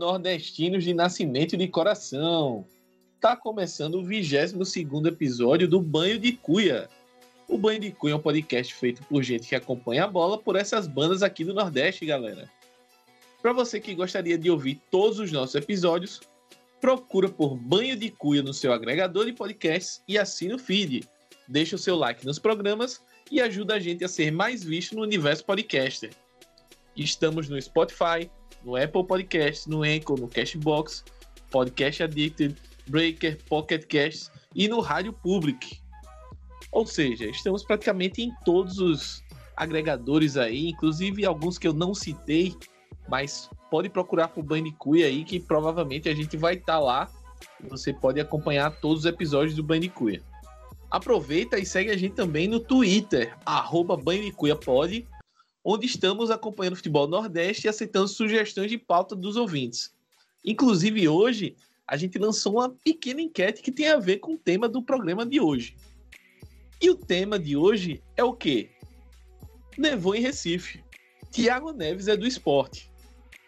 nordestinos de nascimento de coração. Tá começando o 22 episódio do Banho de Cuia. O Banho de Cuia é um podcast feito por gente que acompanha a bola por essas bandas aqui do Nordeste, galera. Para você que gostaria de ouvir todos os nossos episódios, procura por Banho de Cuia no seu agregador de podcasts e assina o feed. Deixa o seu like nos programas e ajuda a gente a ser mais visto no universo podcaster. Estamos no Spotify, no Apple Podcasts, no Anchor, no Cashbox, Podcast Addicted, Breaker, Pocket Casts e no Rádio Public. Ou seja, estamos praticamente em todos os agregadores aí, inclusive alguns que eu não citei, mas pode procurar por Bandicoot aí que provavelmente a gente vai estar tá lá. Você pode acompanhar todos os episódios do Bandicoot. Aproveita e segue a gente também no Twitter, arroba onde estamos acompanhando o futebol nordeste e aceitando sugestões de pauta dos ouvintes. Inclusive hoje a gente lançou uma pequena enquete que tem a ver com o tema do programa de hoje. E o tema de hoje é o quê? Nevou em Recife. Tiago Neves é do esporte.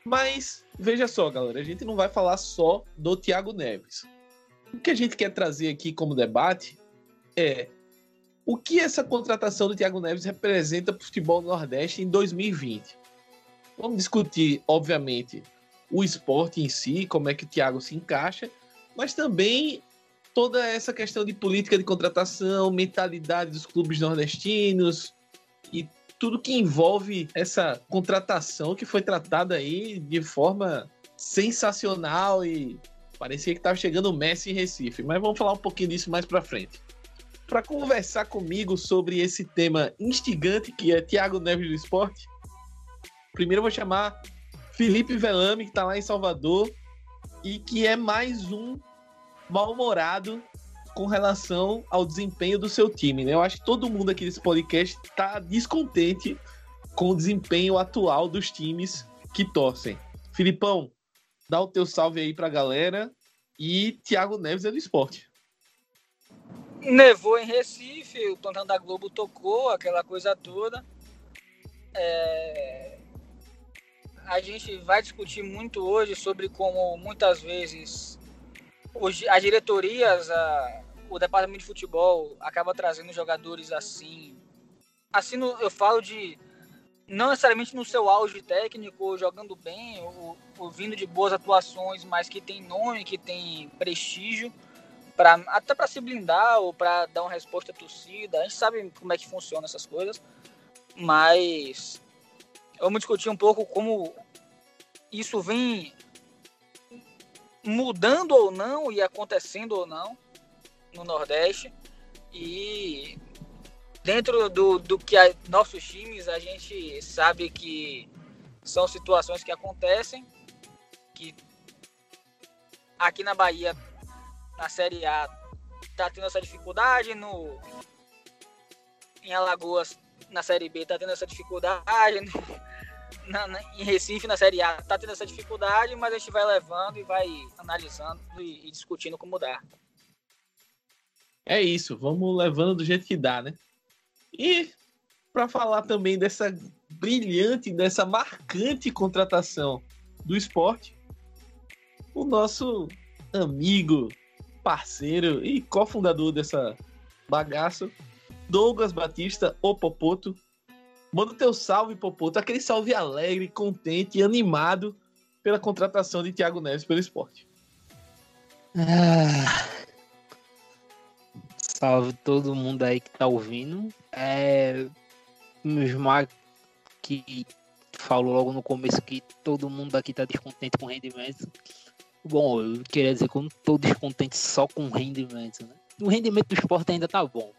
Mas veja só, galera, a gente não vai falar só do Tiago Neves. O que a gente quer trazer aqui como debate é o que essa contratação do Thiago Neves representa para o futebol nordeste em 2020? Vamos discutir, obviamente, o esporte em si, como é que o Thiago se encaixa, mas também toda essa questão de política de contratação, mentalidade dos clubes nordestinos e tudo que envolve essa contratação que foi tratada aí de forma sensacional e parecia que estava chegando o Messi em Recife. Mas vamos falar um pouquinho disso mais para frente para conversar comigo sobre esse tema instigante que é Thiago Neves do Esporte. Primeiro eu vou chamar Felipe Velame, que está lá em Salvador e que é mais um mal-humorado com relação ao desempenho do seu time. Né? Eu acho que todo mundo aqui nesse podcast está descontente com o desempenho atual dos times que torcem. Filipão, dá o teu salve aí para a galera e Thiago Neves é do esporte. Nevou em Recife, o Tontão da Globo tocou, aquela coisa toda. É... A gente vai discutir muito hoje sobre como muitas vezes as diretorias, a... o departamento de futebol acaba trazendo jogadores assim. Assim no, eu falo de não necessariamente no seu auge técnico, jogando bem, ou, ou vindo de boas atuações, mas que tem nome, que tem prestígio até para se blindar ou para dar uma resposta à torcida. A gente sabe como é que funciona essas coisas, mas vamos discutir um pouco como isso vem mudando ou não e acontecendo ou não no Nordeste e dentro do, do que a, nossos times a gente sabe que são situações que acontecem que aqui na Bahia na Série A tá tendo essa dificuldade, no em Alagoas na Série B tá tendo essa dificuldade, no, na, na, em Recife na Série A tá tendo essa dificuldade, mas a gente vai levando e vai analisando e, e discutindo como dá. É isso, vamos levando do jeito que dá, né? E para falar também dessa brilhante, dessa marcante contratação do esporte, o nosso amigo parceiro e cofundador dessa bagaça, Douglas Batista, o Popoto. Manda o teu salve, Popoto, aquele salve alegre, contente e animado pela contratação de Thiago Neves pelo esporte. Ah, salve todo mundo aí que tá ouvindo. É, Mismar que falou logo no começo que todo mundo aqui tá descontente com o rendimento. Bom, eu queria dizer que eu não tô descontente só com o rendimento, né? O rendimento do esporte ainda tá bom.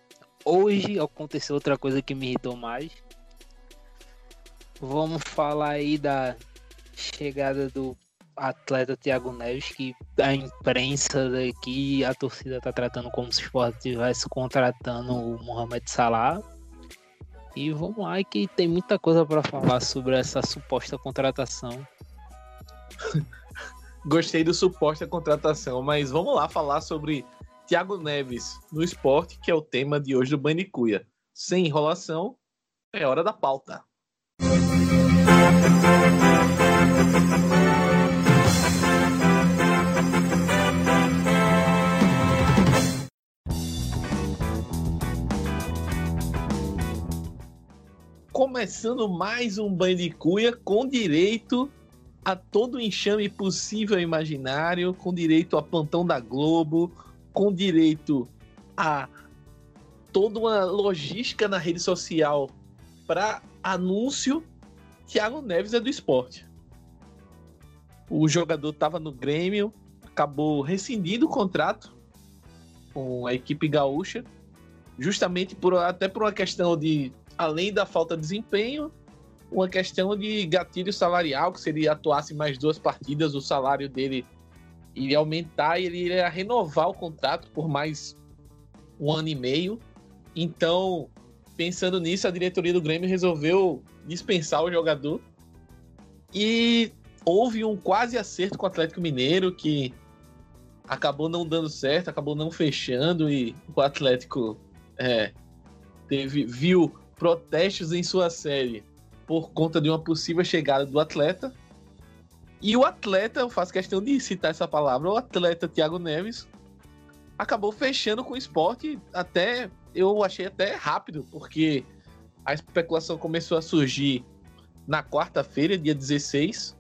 Hoje aconteceu outra coisa que me irritou mais. Vamos falar aí da chegada do atleta Thiago Neves, que a imprensa daqui, a torcida tá tratando como se o esporte estivesse contratando o Mohamed Salah. E vamos lá que tem muita coisa para falar sobre essa suposta contratação. Gostei do suporte à contratação, mas vamos lá falar sobre Thiago Neves no esporte, que é o tema de hoje do Banicuia. Sem enrolação, é hora da pauta. Começando mais um Bandicuia com direito a todo enxame possível e imaginário, com direito a plantão da Globo, com direito a toda uma logística na rede social para anúncio. Thiago Neves é do esporte. O jogador estava no Grêmio, acabou rescindindo o contrato com a equipe gaúcha, justamente por até por uma questão de além da falta de desempenho, uma questão de gatilho salarial, que se ele atuasse mais duas partidas, o salário dele iria aumentar e ele iria renovar o contrato por mais um ano e meio. Então, pensando nisso, a diretoria do Grêmio resolveu dispensar o jogador. E houve um quase acerto com o Atlético Mineiro, que acabou não dando certo, acabou não fechando, e o Atlético é, teve, viu protestos em sua série por conta de uma possível chegada do atleta. E o atleta, eu faço questão de citar essa palavra, o atleta Thiago Neves acabou fechando com o esporte até eu achei até rápido, porque a especulação começou a surgir na quarta-feira, dia 16,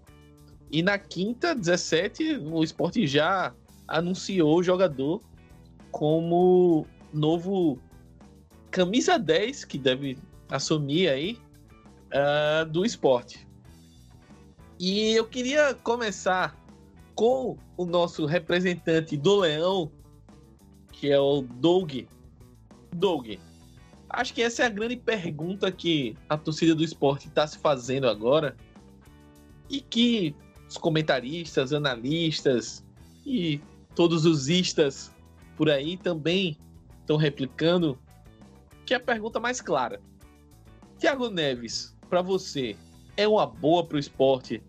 e na quinta, 17, o esporte já anunciou o jogador como novo camisa 10 que deve assumir aí uh, do esporte. E eu queria começar com o nosso representante do Leão, que é o Doug. Doug, acho que essa é a grande pergunta que a torcida do esporte está se fazendo agora e que os comentaristas, analistas e todos os istas por aí também estão replicando, que é a pergunta mais clara. Tiago Neves para você é uma boa para o esporte,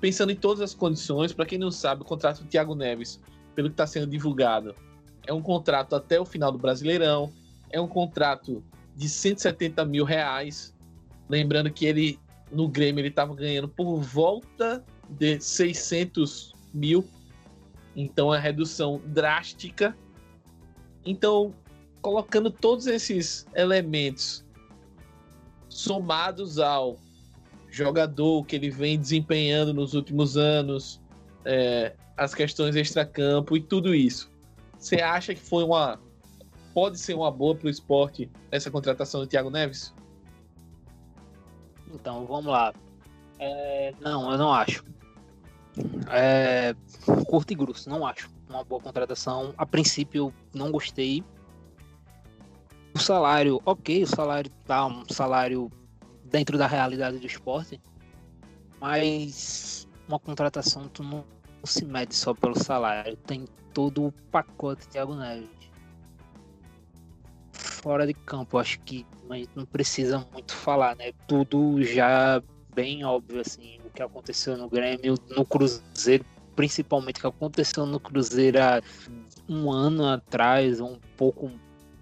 pensando em todas as condições. Para quem não sabe, o contrato do Thiago Neves, pelo que está sendo divulgado, é um contrato até o final do Brasileirão, é um contrato de 170 mil reais. Lembrando que ele no Grêmio ele estava ganhando por volta de 600 mil, então é redução drástica. Então, colocando todos esses elementos somados ao jogador que ele vem desempenhando nos últimos anos, é, as questões extracampo e tudo isso. Você acha que foi uma. Pode ser uma boa para o esporte essa contratação do Thiago Neves? Então, vamos lá. É, não, eu não acho. É, curto e grosso, não acho uma boa contratação. A princípio, não gostei o salário, ok, o salário tá um salário dentro da realidade do esporte, mas uma contratação tu não, não se mede só pelo salário, tem todo o pacote Thiago Neves. Fora de campo, acho que a gente não precisa muito falar, né? Tudo já bem óbvio, assim, o que aconteceu no Grêmio, no Cruzeiro, principalmente o que aconteceu no Cruzeiro há um ano atrás, um pouco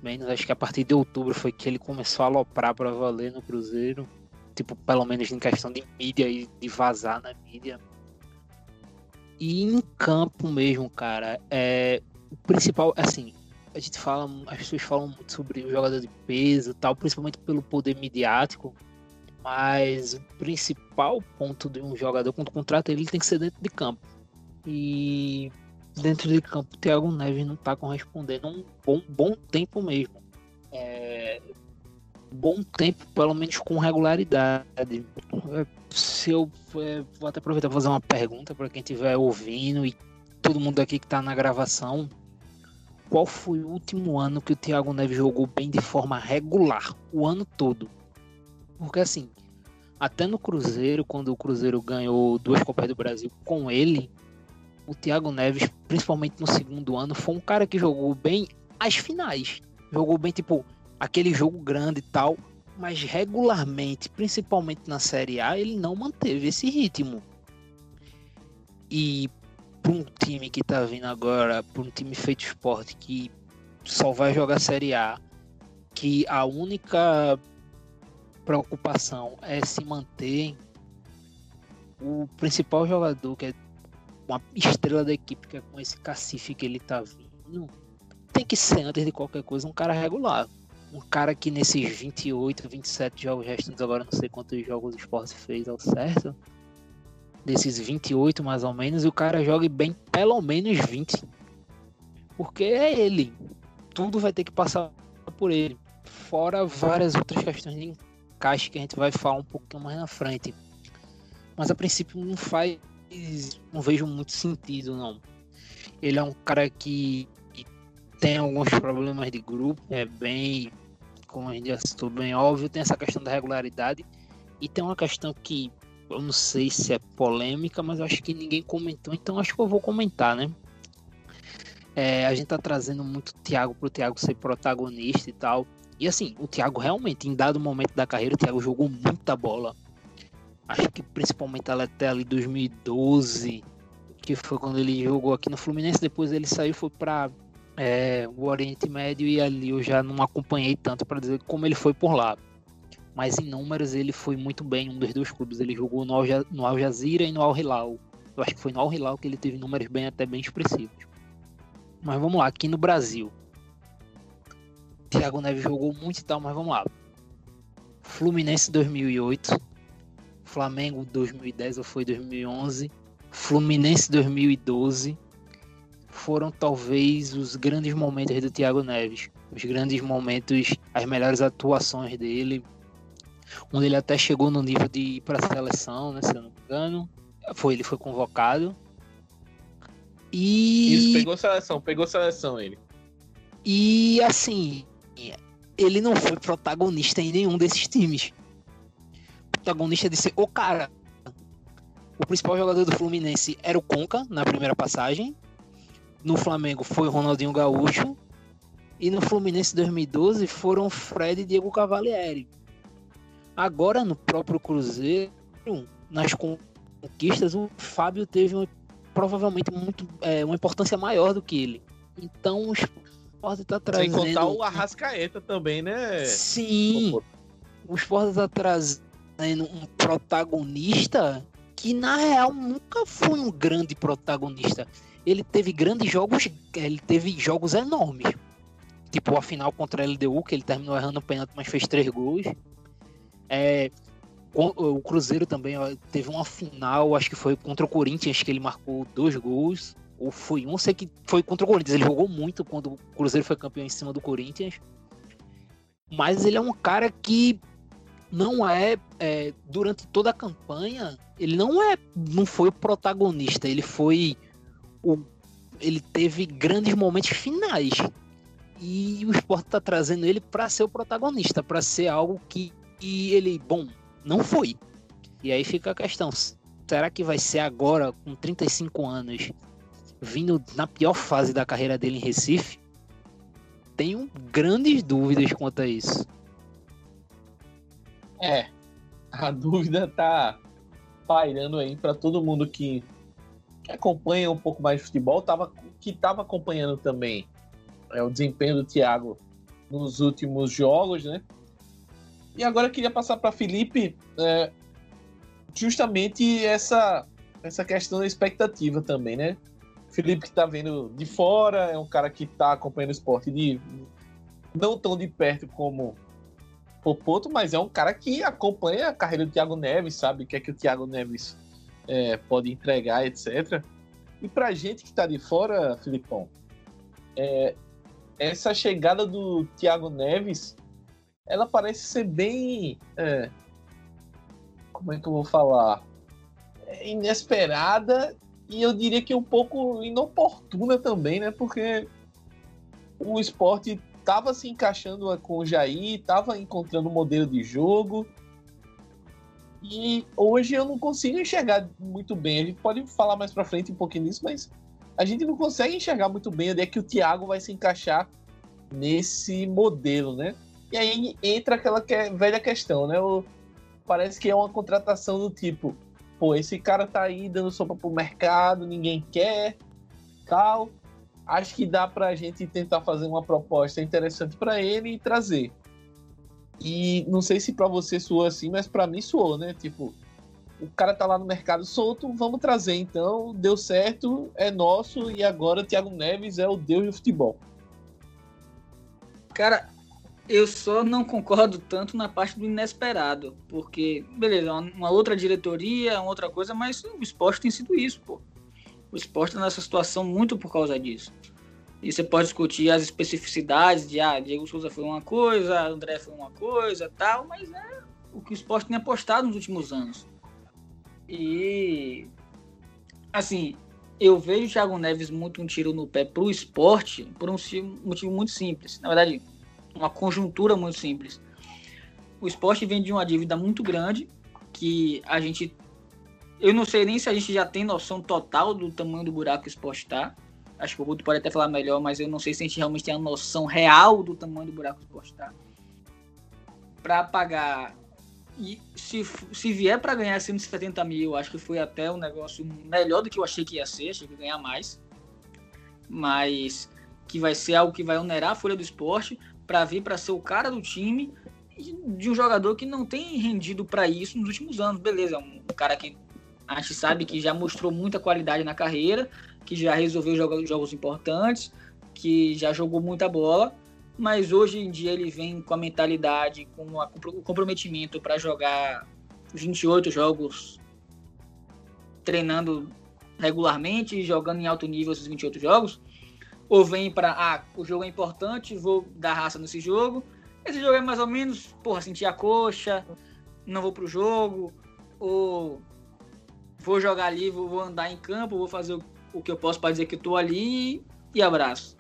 menos, acho que a partir de outubro foi que ele começou a aloprar para valer no Cruzeiro. Tipo, pelo menos em questão de mídia e de vazar na mídia. E em campo mesmo, cara, é o principal, assim, a gente fala, as pessoas falam muito sobre o jogador de peso, tal, principalmente pelo poder midiático, mas o principal ponto de um jogador quando contrata ele tem que ser dentro de campo. E dentro de campo, o Thiago Neves não está correspondendo um bom, bom tempo mesmo. É, bom tempo, pelo menos com regularidade. Se eu é, vou até aproveitar para fazer uma pergunta para quem estiver ouvindo e todo mundo aqui que está na gravação. Qual foi o último ano que o Thiago Neves jogou bem de forma regular, o ano todo? Porque assim, até no Cruzeiro, quando o Cruzeiro ganhou duas Copas do Brasil com ele, o Thiago Neves, principalmente no segundo ano, foi um cara que jogou bem as finais. Jogou bem, tipo, aquele jogo grande e tal, mas regularmente, principalmente na Série A, ele não manteve esse ritmo. E para um time que tá vindo agora, para um time feito esporte que só vai jogar Série A, que a única preocupação é se manter o principal jogador que é uma estrela da equipe, que é com esse cacife que ele tá vindo, tem que ser, antes de qualquer coisa, um cara regular. um cara que nesses 28, 27 jogos restantes, agora não sei quantos jogos o esporte fez ao certo, desses 28 mais ou menos, o cara jogue bem pelo menos 20. Porque é ele. Tudo vai ter que passar por ele. Fora várias outras questões de encaixe que a gente vai falar um pouquinho mais na frente. Mas a princípio não faz. Não vejo muito sentido, não. Ele é um cara que tem alguns problemas de grupo, é bem, como a gente já citou, bem óbvio, tem essa questão da regularidade e tem uma questão que eu não sei se é polêmica, mas acho que ninguém comentou, então acho que eu vou comentar, né? É, a gente tá trazendo muito o Thiago pro Thiago ser protagonista e tal. E assim, o Thiago realmente, em dado momento da carreira, o Thiago jogou muita bola. Acho que principalmente até ali 2012, que foi quando ele jogou aqui no Fluminense. Depois ele saiu foi para é, o Oriente Médio e ali eu já não acompanhei tanto para dizer como ele foi por lá mas em números ele foi muito bem em um dos dois clubes. Ele jogou no Al, no Al Jazeera e no Al Hilal. Eu acho que foi no Al Hilal que ele teve números bem até bem expressivos. Mas vamos lá, aqui no Brasil. Thiago Neves jogou muito e tal, mas vamos lá. Fluminense 2008, Flamengo 2010 ou foi 2011, Fluminense 2012 foram talvez os grandes momentos do Thiago Neves, os grandes momentos, as melhores atuações dele, onde ele até chegou no nível de ir para a seleção, né, se eu não me engano. Foi, ele foi convocado. E. Isso, pegou seleção, pegou seleção ele. E assim, ele não foi protagonista em nenhum desses times. Protagonista de ser o cara. O principal jogador do Fluminense era o Conca na primeira passagem. No Flamengo foi o Ronaldinho Gaúcho. E no Fluminense 2012 foram Fred e Diego Cavalieri. Agora, no próprio Cruzeiro, nas conquistas, o Fábio teve uma, provavelmente muito, é, uma importância maior do que ele. Então, o esporte está trazendo. Sem contar o Arrascaeta também, né? Sim. O esporte está trazendo um protagonista que, na real, nunca foi um grande protagonista. Ele teve grandes jogos, ele teve jogos enormes. Tipo a final contra a LDU, que ele terminou errando o pênalti, mas fez três gols. É, o Cruzeiro também ó, teve uma final, acho que foi contra o Corinthians, que ele marcou dois gols. Ou foi um, sei que foi contra o Corinthians. Ele jogou muito quando o Cruzeiro foi campeão em cima do Corinthians. Mas ele é um cara que não é, é, durante toda a campanha, ele não é, não foi o protagonista, ele foi o, ele teve grandes momentos finais. E o esporte está trazendo ele para ser o protagonista, para ser algo que e ele, bom, não foi. E aí fica a questão: será que vai ser agora, com 35 anos, vindo na pior fase da carreira dele em Recife? Tenho grandes dúvidas quanto a isso. É, a dúvida tá pairando aí para todo mundo que, que, acompanha um pouco mais de futebol, tava, que estava acompanhando também é, o desempenho do Thiago nos últimos jogos, né? E agora eu queria passar para Felipe é, justamente essa, essa questão da expectativa também, né? Felipe que está vendo de fora, é um cara que está acompanhando o esporte de não tão de perto como Popoto, mas é um cara que acompanha a carreira do Thiago Neves, sabe o que é que o Thiago Neves é, pode entregar, etc. E pra gente que está de fora, Filipão, é, essa chegada do Thiago Neves ela parece ser bem. É, como é que eu vou falar? É inesperada e eu diria que um pouco inoportuna também, né? Porque o esporte estava se encaixando com o Jair, estava encontrando um modelo de jogo. E hoje eu não consigo enxergar muito bem. A gente pode falar mais para frente um pouquinho disso, mas a gente não consegue enxergar muito bem onde é que o Thiago vai se encaixar nesse modelo, né? E aí entra aquela que é velha questão, né? O, parece que é uma contratação do tipo, pô, esse cara tá aí dando sopa pro mercado, ninguém quer, tal. Acho que dá pra gente tentar fazer uma proposta interessante para ele e trazer. E não sei se para você soou assim, mas para mim soou, né? Tipo, o cara tá lá no mercado solto, vamos trazer então, deu certo, é nosso e agora Thiago Neves é o deus do futebol. Cara, Eu só não concordo tanto na parte do inesperado, porque, beleza, uma outra diretoria, uma outra coisa, mas o esporte tem sido isso, pô. O esporte está nessa situação muito por causa disso. E você pode discutir as especificidades de, ah, Diego Souza foi uma coisa, André foi uma coisa, tal, mas é o que o esporte tem apostado nos últimos anos. E, assim, eu vejo o Thiago Neves muito um tiro no pé pro esporte por um motivo muito simples. Na verdade, uma conjuntura muito simples. O esporte vem de uma dívida muito grande que a gente. Eu não sei nem se a gente já tem noção total do tamanho do buraco que o esporte está. Acho que o Guto pode até falar melhor, mas eu não sei se a gente realmente tem a noção real do tamanho do buraco que o esporte está. Para pagar. E se, se vier para ganhar 170 mil, acho que foi até um negócio melhor do que eu achei que ia ser, achei que ia ganhar mais. Mas que vai ser algo que vai onerar a folha do esporte para vir para ser o cara do time de um jogador que não tem rendido para isso nos últimos anos. Beleza, um cara que a gente sabe que já mostrou muita qualidade na carreira, que já resolveu jogos, jogos importantes, que já jogou muita bola, mas hoje em dia ele vem com a mentalidade, com o comprometimento para jogar 28 jogos, treinando regularmente jogando em alto nível esses 28 jogos ou vem para, ah, o jogo é importante, vou dar raça nesse jogo. Esse jogo é mais ou menos, porra, sentir a coxa, não vou pro jogo, ou vou jogar ali, vou, vou andar em campo, vou fazer o, o, que eu posso para dizer que estou ali e abraço.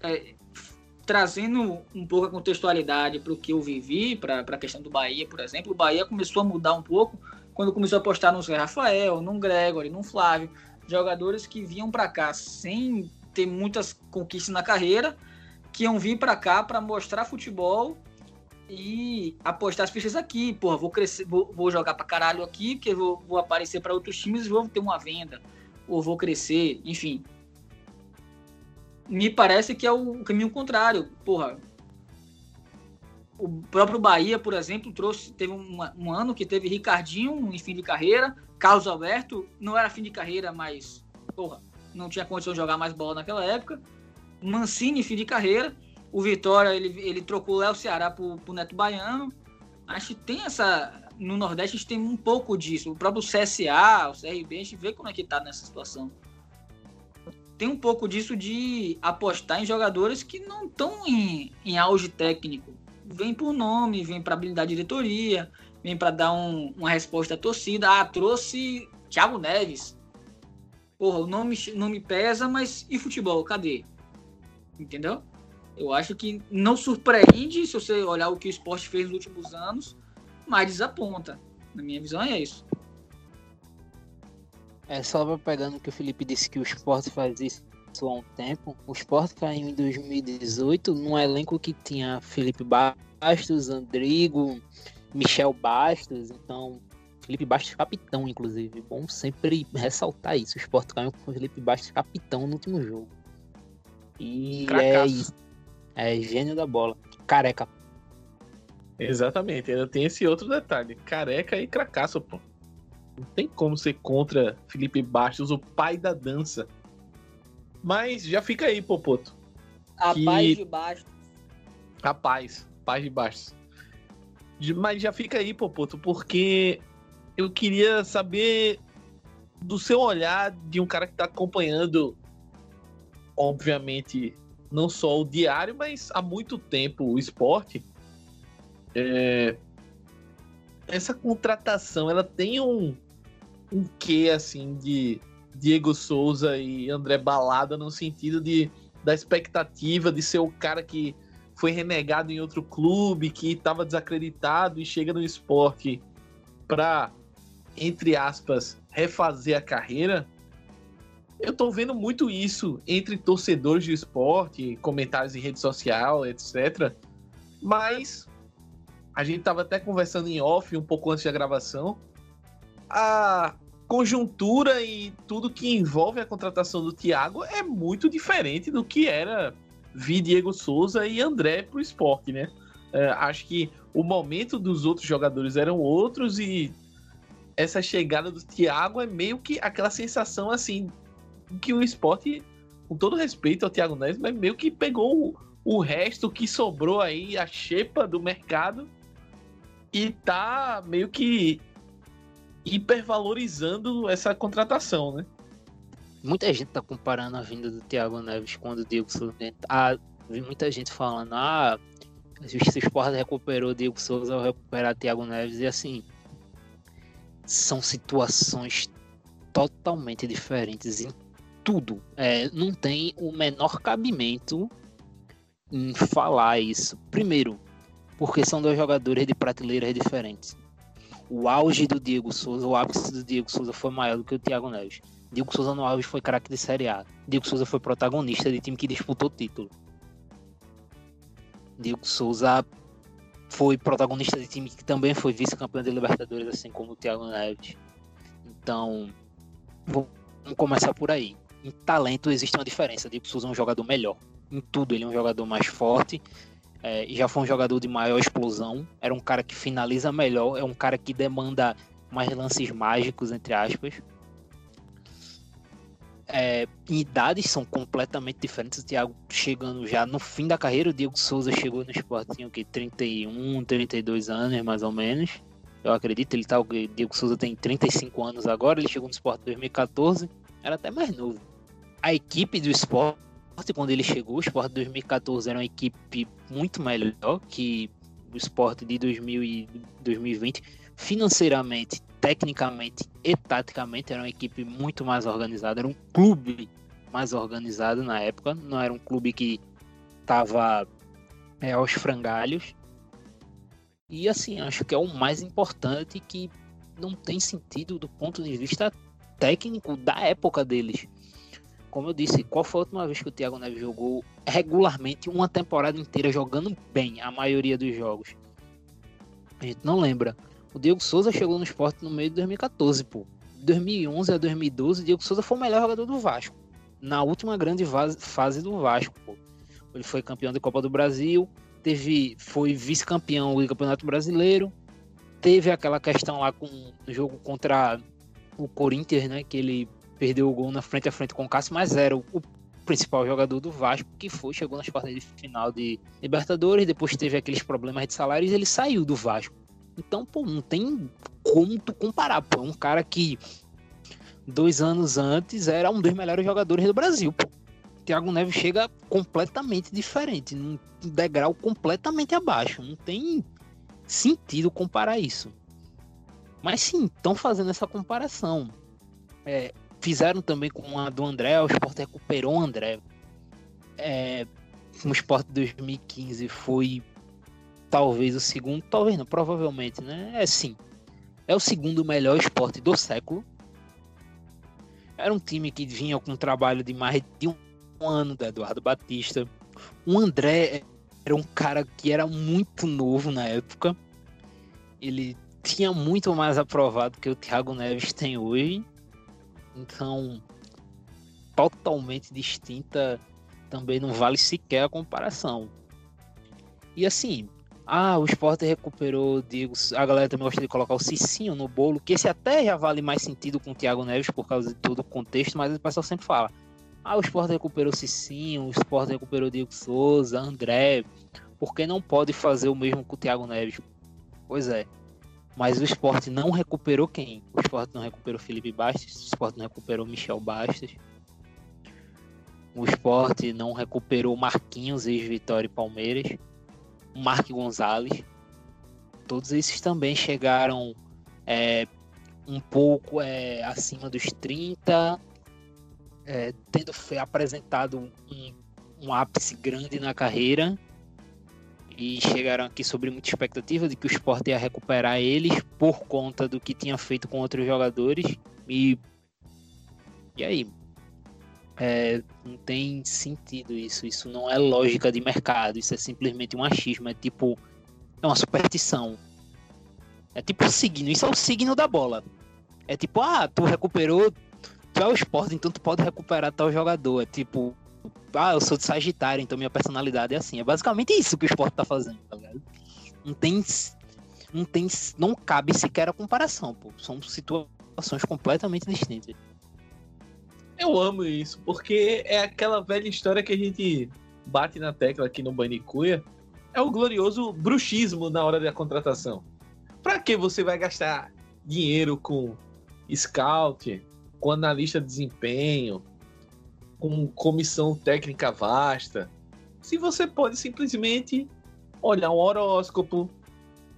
É, trazendo um pouco a contextualidade para o que eu vivi, para a questão do Bahia, por exemplo, o Bahia começou a mudar um pouco quando começou a apostar no Rafael, no Gregory, no Flávio jogadores que vinham para cá sem ter muitas conquistas na carreira, que iam vir para cá para mostrar futebol e apostar as fichas aqui. Porra, vou crescer, vou, vou jogar para caralho aqui, porque vou, vou aparecer para outros times e vou ter uma venda, ou vou crescer, enfim. Me parece que é o caminho contrário. Porra, o próprio Bahia, por exemplo, trouxe teve um, um ano que teve Ricardinho em fim de carreira, Carlos Alberto não era fim de carreira, mas porra, não tinha condição de jogar mais bola naquela época. Mancini fim de carreira, o Vitória ele, ele trocou o Léo Ceará pro, pro Neto Baiano. Acho que tem essa no Nordeste a gente tem um pouco disso. O próprio CSA, o CRB, a gente vê como é que tá nessa situação. Tem um pouco disso de apostar em jogadores que não estão em, em auge técnico vem por nome, vem para habilidade de diretoria, vem para dar um, uma resposta à torcida. Ah, trouxe Thiago Neves. Porra, o nome, nome pesa, mas e futebol? Cadê? Entendeu? Eu acho que não surpreende se você olhar o que o esporte fez nos últimos anos, mas desaponta. Na minha visão é isso. É, só pegando o que o Felipe disse que o esporte faz isso há um tempo. O Sport caiu em 2018 num elenco que tinha Felipe Bastos, Andrigo, Michel Bastos. Então, Felipe Bastos capitão, inclusive. Bom sempre ressaltar isso. O Sport caiu com Felipe Bastos capitão no último jogo. E Cracaço. é isso. É gênio da bola. Careca. Exatamente, ainda tem esse outro detalhe. Careca e cracaço, pô. Não tem como ser contra Felipe Bastos, o pai da dança. Mas já fica aí, Popoto. A que... paz de baixo. A paz, paz de baixo. Mas já fica aí, Popoto, porque eu queria saber do seu olhar de um cara que está acompanhando, obviamente, não só o diário, mas há muito tempo o esporte. É... Essa contratação, ela tem um, um quê, assim, de Diego Souza e André Balada no sentido de da expectativa de ser o cara que foi renegado em outro clube, que estava desacreditado e chega no esporte para, entre aspas, refazer a carreira. Eu tô vendo muito isso entre torcedores de esporte, comentários em rede social, etc. Mas a gente tava até conversando em off um pouco antes da gravação. A, conjuntura e tudo que envolve a contratação do Thiago é muito diferente do que era vi Diego Souza e André pro esporte, né? É, acho que o momento dos outros jogadores eram outros e essa chegada do Thiago é meio que aquela sensação assim que o esporte, com todo respeito ao Thiago Neves, mas meio que pegou o, o resto que sobrou aí, a xepa do mercado, e tá meio que hipervalorizando essa contratação, né? Muita gente tá comparando a vinda do Thiago Neves com a do Diego Souza. Ah, vi muita gente falando, ah, se o Sport recuperou o Diego Souza, vai recuperar o Thiago Neves, e assim, são situações totalmente diferentes tudo. É, não tem o menor cabimento em falar isso. Primeiro, porque são dois jogadores de prateleiras diferentes. O auge do Diego Souza, o ápice do Diego Souza foi maior do que o Thiago Neves. Diego Souza no auge foi craque de Série A. Diego Souza foi protagonista de time que disputou o título. Diego Souza foi protagonista de time que também foi vice-campeão de Libertadores, assim como o Thiago Neves. Então, vamos começar por aí. Em talento existe uma diferença. Diego Souza é um jogador melhor. Em tudo ele é um jogador mais forte. É, já foi um jogador de maior explosão. Era um cara que finaliza melhor. É um cara que demanda mais lances mágicos, entre aspas. É, idades são completamente diferentes. O Thiago chegando já no fim da carreira, o Diego Souza chegou no esportinho que 31, 32 anos mais ou menos. Eu acredito, ele tá, o Diego Souza tem 35 anos agora, ele chegou no esporte em 2014, era até mais novo. A equipe do esporte, quando ele chegou, o esporte 2014 era uma equipe muito melhor que o esporte de 2000 e 2020, financeiramente tecnicamente e taticamente era uma equipe muito mais organizada, era um clube mais organizado na época, não era um clube que estava é, aos frangalhos. E assim, acho que é o mais importante que não tem sentido do ponto de vista técnico da época deles. Como eu disse, qual foi a última vez que o Thiago Neves jogou regularmente uma temporada inteira jogando bem a maioria dos jogos? A gente não lembra. O Diego Souza chegou no esporte no meio de 2014, pô. De 2011 a 2012, o Diego Souza foi o melhor jogador do Vasco. Na última grande fase do Vasco, pô. Ele foi campeão da Copa do Brasil, teve, foi vice-campeão do Campeonato Brasileiro, teve aquela questão lá com o jogo contra o Corinthians, né? Que ele perdeu o gol na frente a frente com o Cássio, mas era o, o principal jogador do Vasco, que foi, chegou nas quartas de final de Libertadores, depois teve aqueles problemas de salários ele saiu do Vasco. Então, pô, não tem como tu comparar, pô. É um cara que dois anos antes era um dos melhores jogadores do Brasil, pô. Thiago Neves chega completamente diferente, num degrau completamente abaixo. Não tem sentido comparar isso. Mas sim, estão fazendo essa comparação. É, fizeram também com a do André, o Sport recuperou o André. É, o Sport 2015 foi talvez o segundo, talvez não, provavelmente, né? É sim. É o segundo melhor esporte do século. Era um time que vinha com um trabalho de mais de um ano do Eduardo Batista. O André era um cara que era muito novo na época. Ele tinha muito mais aprovado que o Thiago Neves tem hoje. Então, totalmente distinta também não vale sequer a comparação. E assim, ah, o esporte recuperou, digo, a galera também gosta de colocar o Cicinho no bolo, que esse até já vale mais sentido com o Thiago Neves por causa de todo o contexto, mas o pessoal sempre fala. Ah, o esporte recuperou o Cicinho, o esporte recuperou o Diego Souza, André. Por que não pode fazer o mesmo com o Thiago Neves? Pois é. Mas o esporte não recuperou quem? O esporte não recuperou Felipe Bastos, o esporte não recuperou Michel Bastos. O esporte não recuperou Marquinhos, ex-Vitória e Palmeiras. Mark Gonzalez. Todos esses também chegaram é, um pouco é, acima dos 30, é, tendo apresentado um, um ápice grande na carreira e chegaram aqui sobre muita expectativa de que o Sport ia recuperar eles por conta do que tinha feito com outros jogadores e e aí é, não tem sentido isso. Isso não é lógica de mercado. Isso é simplesmente um achismo. É tipo. É uma superstição. É tipo o signo. Isso é o signo da bola. É tipo, ah, tu recuperou. Tu é o esporte, então tu pode recuperar tal jogador. É tipo. Ah, eu sou de Sagitário, então minha personalidade é assim. É basicamente isso que o esporte tá fazendo, tá ligado? Não tem. Não tem. Não cabe sequer a comparação, pô. São situações completamente distintas. Eu amo isso, porque é aquela velha história que a gente bate na tecla aqui no Banicuia é o glorioso bruxismo na hora da contratação. Para que você vai gastar dinheiro com scout, com analista de desempenho, com comissão técnica vasta, se você pode simplesmente olhar um horóscopo,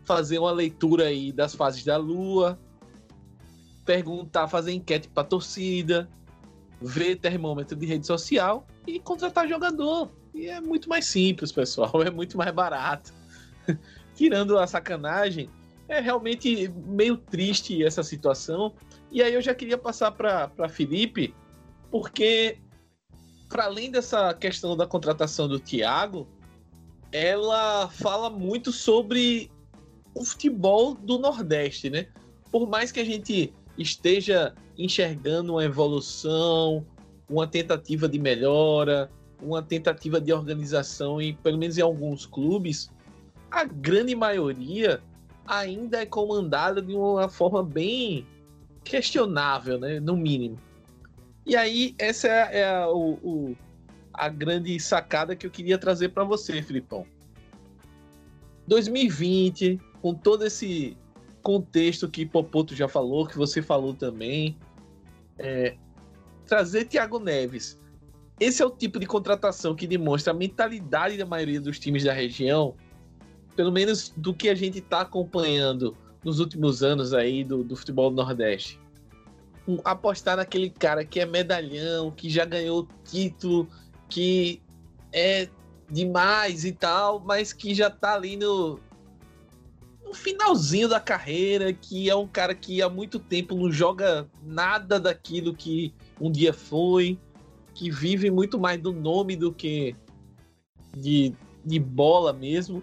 fazer uma leitura aí das fases da lua, perguntar, fazer enquete para torcida, ver termômetro de rede social e contratar jogador. E é muito mais simples, pessoal, é muito mais barato. Tirando a sacanagem, é realmente meio triste essa situação. E aí eu já queria passar para Felipe, porque para além dessa questão da contratação do Thiago, ela fala muito sobre o futebol do Nordeste, né? Por mais que a gente esteja enxergando uma evolução, uma tentativa de melhora, uma tentativa de organização e pelo menos em alguns clubes, a grande maioria ainda é comandada de uma forma bem questionável, né? No mínimo. E aí, essa é, é a, o, o, a grande sacada que eu queria trazer para você, Filipão. 2020, com todo esse contexto que Popoto já falou, que você falou também, é, trazer Thiago Neves. Esse é o tipo de contratação que demonstra a mentalidade da maioria dos times da região, pelo menos do que a gente está acompanhando nos últimos anos aí do, do futebol do Nordeste. Apostar naquele cara que é medalhão, que já ganhou título, que é demais e tal, mas que já tá ali no, no finalzinho da carreira, que é um cara que há muito tempo não joga nada daquilo que um dia foi, que vive muito mais do nome do que de, de bola mesmo.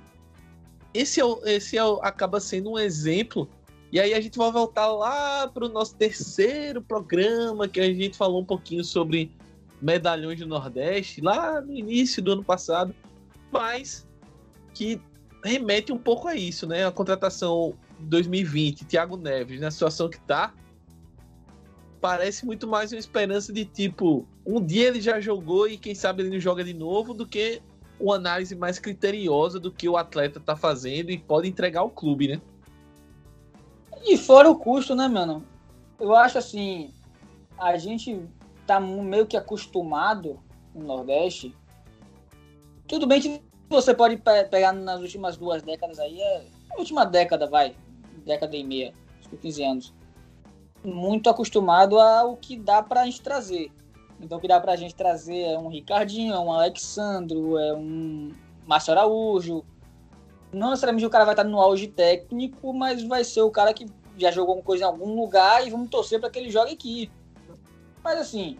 Esse, é, esse é, acaba sendo um exemplo. E aí a gente vai voltar lá para o nosso terceiro programa, que a gente falou um pouquinho sobre medalhões do Nordeste, lá no início do ano passado, mas que remete um pouco a isso, né? A contratação 2020, Thiago Neves, na situação que tá, parece muito mais uma esperança de tipo, um dia ele já jogou e quem sabe ele não joga de novo, do que uma análise mais criteriosa do que o atleta tá fazendo e pode entregar ao clube, né? E fora o custo, né, mano? Eu acho assim, a gente tá meio que acostumado no Nordeste. Tudo bem que você pode pe pegar nas últimas duas décadas aí, é, última década, vai, década e meia, 15 anos muito acostumado ao que dá para a gente trazer. Então, o que dá para a gente trazer é um Ricardinho, é um Alexandro, é um Márcio Araújo. Não necessariamente o cara vai estar no auge técnico, mas vai ser o cara que já jogou alguma coisa em algum lugar e vamos torcer para que ele jogue aqui. Mas assim,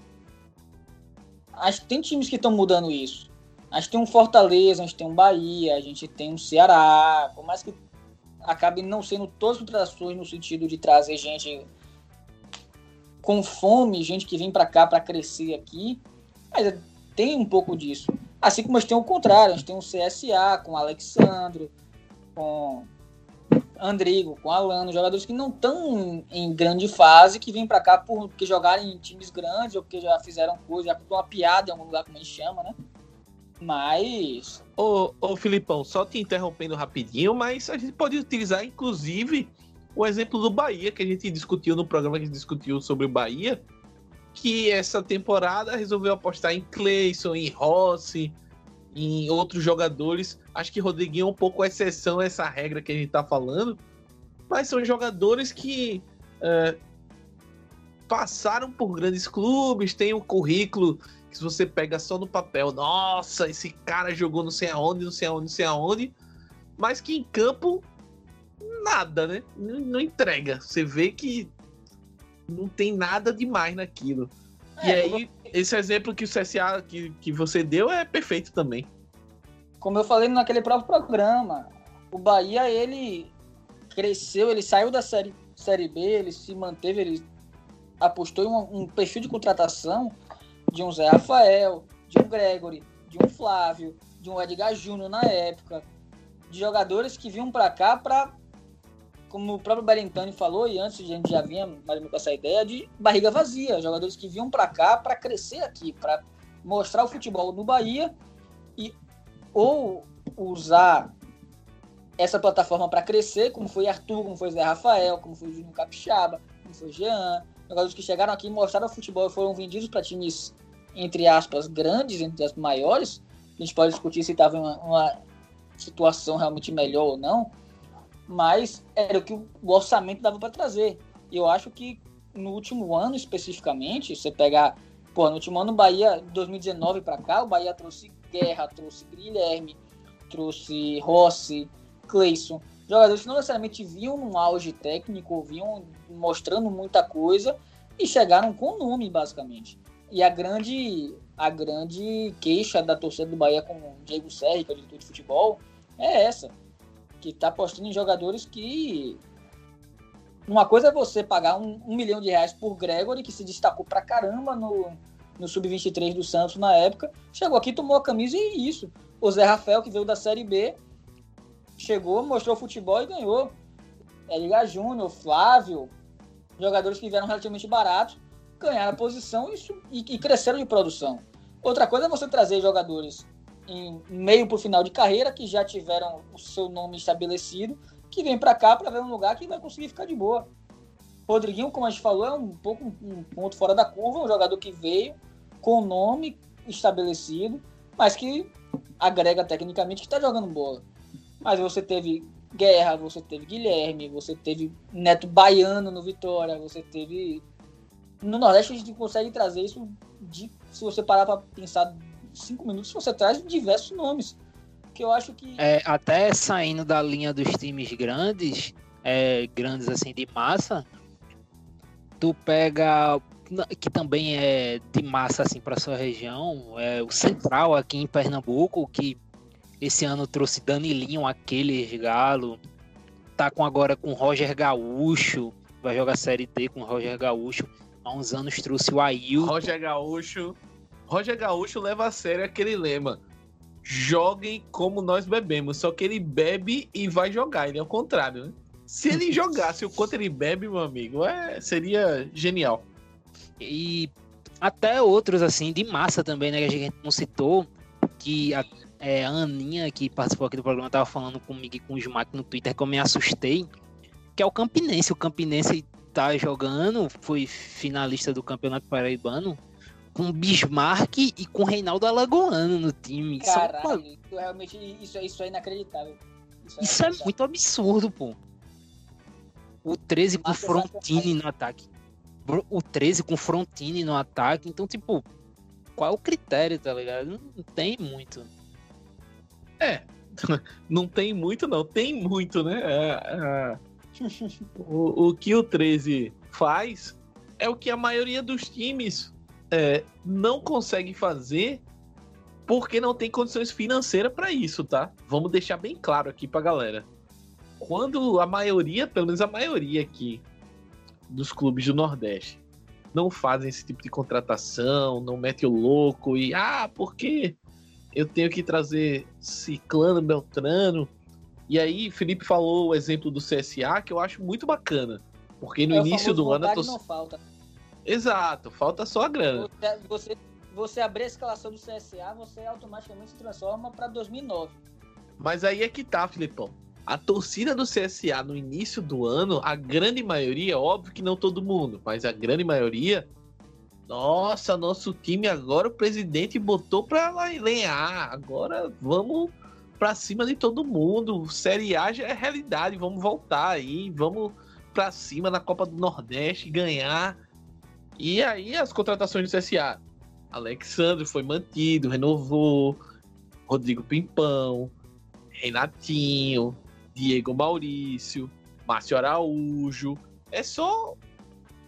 acho que tem times que estão mudando isso. A gente tem um Fortaleza, a gente tem um Bahia, a gente tem um Ceará, por mais que acabe não sendo todas as contratações no sentido de trazer gente com fome, gente que vem para cá para crescer aqui, mas tem um pouco disso. Assim como a gente tem o contrário, a gente tem o CSA com o Alexandro, com Andrigo, com Alano, jogadores que não estão em grande fase, que vêm para cá porque jogaram em times grandes ou porque já fizeram coisa, já uma piada em algum lugar, como a gente chama, né? Mas. Ô, ô Filipão, só te interrompendo rapidinho, mas a gente pode utilizar, inclusive, o exemplo do Bahia, que a gente discutiu no programa que discutiu sobre o Bahia, que essa temporada resolveu apostar em Cleison, em Rossi, em outros jogadores. Acho que Rodriguinho é um pouco exceção a essa regra que a gente tá falando, mas são jogadores que é, passaram por grandes clubes, têm um currículo que você pega só no papel, nossa, esse cara jogou não sei aonde, não sei aonde, não sei aonde, mas que em campo nada, né? Não, não, entrega. Você vê que não tem nada demais naquilo. É, e aí, esse exemplo que o CSA que, que você deu é perfeito também. Como eu falei naquele próprio programa, o Bahia, ele cresceu, ele saiu da série, série B, ele se manteve, ele apostou em um, um perfil de contratação de um Zé Rafael, de um Gregory, de um Flávio, de um Edgar Júnior na época, de jogadores que vinham para cá para como o próprio Berentani falou, e antes a gente já vinha mais com essa ideia de barriga vazia, jogadores que vinham para cá para crescer aqui, para mostrar o futebol no Bahia. E ou usar essa plataforma para crescer, como foi Arthur, como foi Zé Rafael, como foi Júnior Capixaba, como foi Jean, jogadores que chegaram aqui, mostraram o futebol e foram vendidos para times, entre aspas, grandes, entre as maiores. A gente pode discutir se estava em uma, uma, situação realmente melhor ou não, mas era o que o orçamento dava para trazer. Eu acho que no último ano especificamente, você pegar, pô, no último ano, Bahia, 2019 para cá, o Bahia trouxe Guerra, trouxe Guilherme, trouxe Rossi, Cleison, jogadores que não necessariamente vinham num auge técnico, vinham mostrando muita coisa e chegaram com nome, basicamente. E a grande, a grande queixa da torcida do Bahia com o Diego Serri, que é o diretor de futebol, é essa. Que está apostando em jogadores que. Uma coisa é você pagar um, um, milhão de reais por Gregory, que se destacou pra caramba no, no Sub-23 do Santos na época. Chegou aqui, tomou a camisa e isso. O Zé Rafael, que veio da Série B, chegou, mostrou futebol e ganhou. Edgar Júnior, Flávio, jogadores que vieram relativamente baratos, ganharam a posição e, e, cresceram de produção. Outra coisa é você trazer jogadores em meio para o final de carreira que já tiveram o seu nome estabelecido, que vem para cá para ver um lugar que vai conseguir ficar de boa. Rodriguinho, como a gente falou, é um pouco um ponto fora da curva, um jogador que veio com nome estabelecido, mas que agrega tecnicamente que está jogando bola. Mas você teve Guerra, você teve Guilherme, você teve Neto Baiano no Vitória, você teve. No Nordeste a gente consegue trazer isso de. Se você parar para pensar cinco minutos, você traz diversos nomes. Que eu acho que. É, até saindo da linha dos times grandes, é, grandes assim de massa, tu pega que também é de massa assim para sua região, é o Central aqui em Pernambuco, que esse ano trouxe Danilinho, aquele Galo. Tá com agora com Roger Gaúcho. Vai jogar Série D com Roger Gaúcho. Há uns anos trouxe o Ailton. Roger Gaúcho. Roger Gaúcho leva a sério aquele lema. Joguem como nós bebemos. Só que ele bebe e vai jogar. Ele é o contrário, né? Se ele jogasse o quanto ele bebe, meu amigo, é, seria genial. E até outros, assim, de massa também, né? Que a gente não citou. Que é, a Aninha, que participou aqui do programa, tava falando comigo e com o Smack no Twitter que eu me assustei, que é o Campinense. O Campinense tá jogando, foi finalista do Campeonato Paraibano, com Bismarck e com Reinaldo Alagoano no time. Caralho, isso, realmente, isso, isso é inacreditável. Isso é, isso é muito absurdo, pô. O 13 com Frontini no ataque. O 13 com Frontini no ataque. Então, tipo, qual é o critério, tá ligado? Não tem muito. É, não tem muito, não. Tem muito, né? É, é. O, o, que o 13 faz é o que a maioria dos times é, não consegue fazer porque não tem condições financeiras para isso, tá? Vamos deixar bem claro aqui pra galera. Quando a maioria, pelo menos a maioria aqui dos clubes do Nordeste, não fazem esse tipo de contratação, não mete o louco e ah, porque eu tenho que trazer Ciclano, Beltrano. E aí, Felipe falou o exemplo do CSA, que eu acho muito bacana. Porque no é início do ano. Tô... Não falta. Exato, falta só a grana. Você, você abrir a escalação do CSA, você automaticamente se transforma para 2009. Mas aí é que tá, Filipão. A torcida do CSA no início do ano, a grande maioria, óbvio que não todo mundo, mas a grande maioria nossa, nosso time agora o presidente botou para lenhar. Agora vamos para cima de todo mundo. Série A já é realidade. Vamos voltar aí, vamos para cima na Copa do Nordeste ganhar. E aí as contratações do CSA. Alexandre foi mantido, renovou. Rodrigo Pimpão, Renatinho, Diego Maurício, Márcio Araújo. É só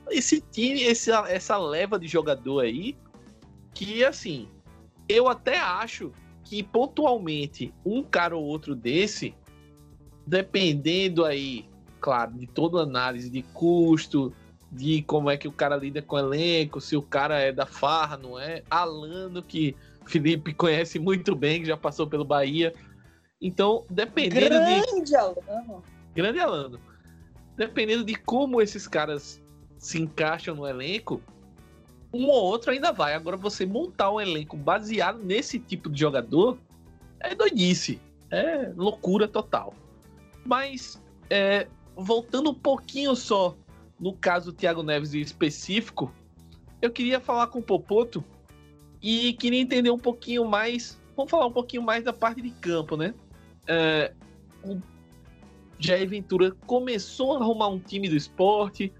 esse time, esse, essa leva de jogador aí, que assim, eu até acho que pontualmente um cara ou outro desse, dependendo aí, claro, de toda análise de custo, de como é que o cara lida com o elenco, se o cara é da farra, não é? Alano, que Felipe conhece muito bem, que já passou pelo Bahia. Então, dependendo Grande de. Alano. Grande Alano. Dependendo de como esses caras se encaixam no elenco, um ou outro ainda vai. Agora, você montar um elenco baseado nesse tipo de jogador, é doidice. É loucura total. Mas, é, voltando um pouquinho só no caso do Thiago Neves em específico, eu queria falar com o Popoto e queria entender um pouquinho mais. Vamos falar um pouquinho mais da parte de campo, né? É, o Jair Ventura começou a arrumar um time do esporte.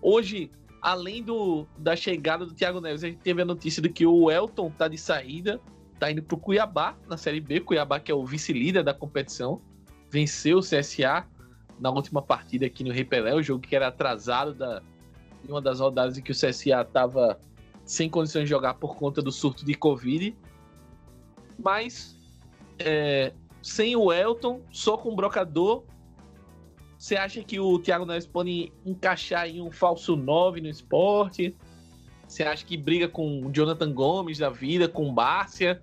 Hoje, além do, da chegada do Thiago Neves, a gente teve a notícia de que o Elton tá de saída, tá indo pro Cuiabá na Série B. Cuiabá, que é o vice-líder da competição, venceu o CSA na última partida aqui no Rei Pelé, o jogo que era atrasado da, uma das rodadas em que o CSA estava sem condições de jogar por conta do surto de Covid. Mas é, sem o Elton, só com o brocador, você acha que o Thiago Neves pode encaixar em um falso 9 no esporte? Você acha que briga com o Jonathan Gomes da vida, com o Bárcia?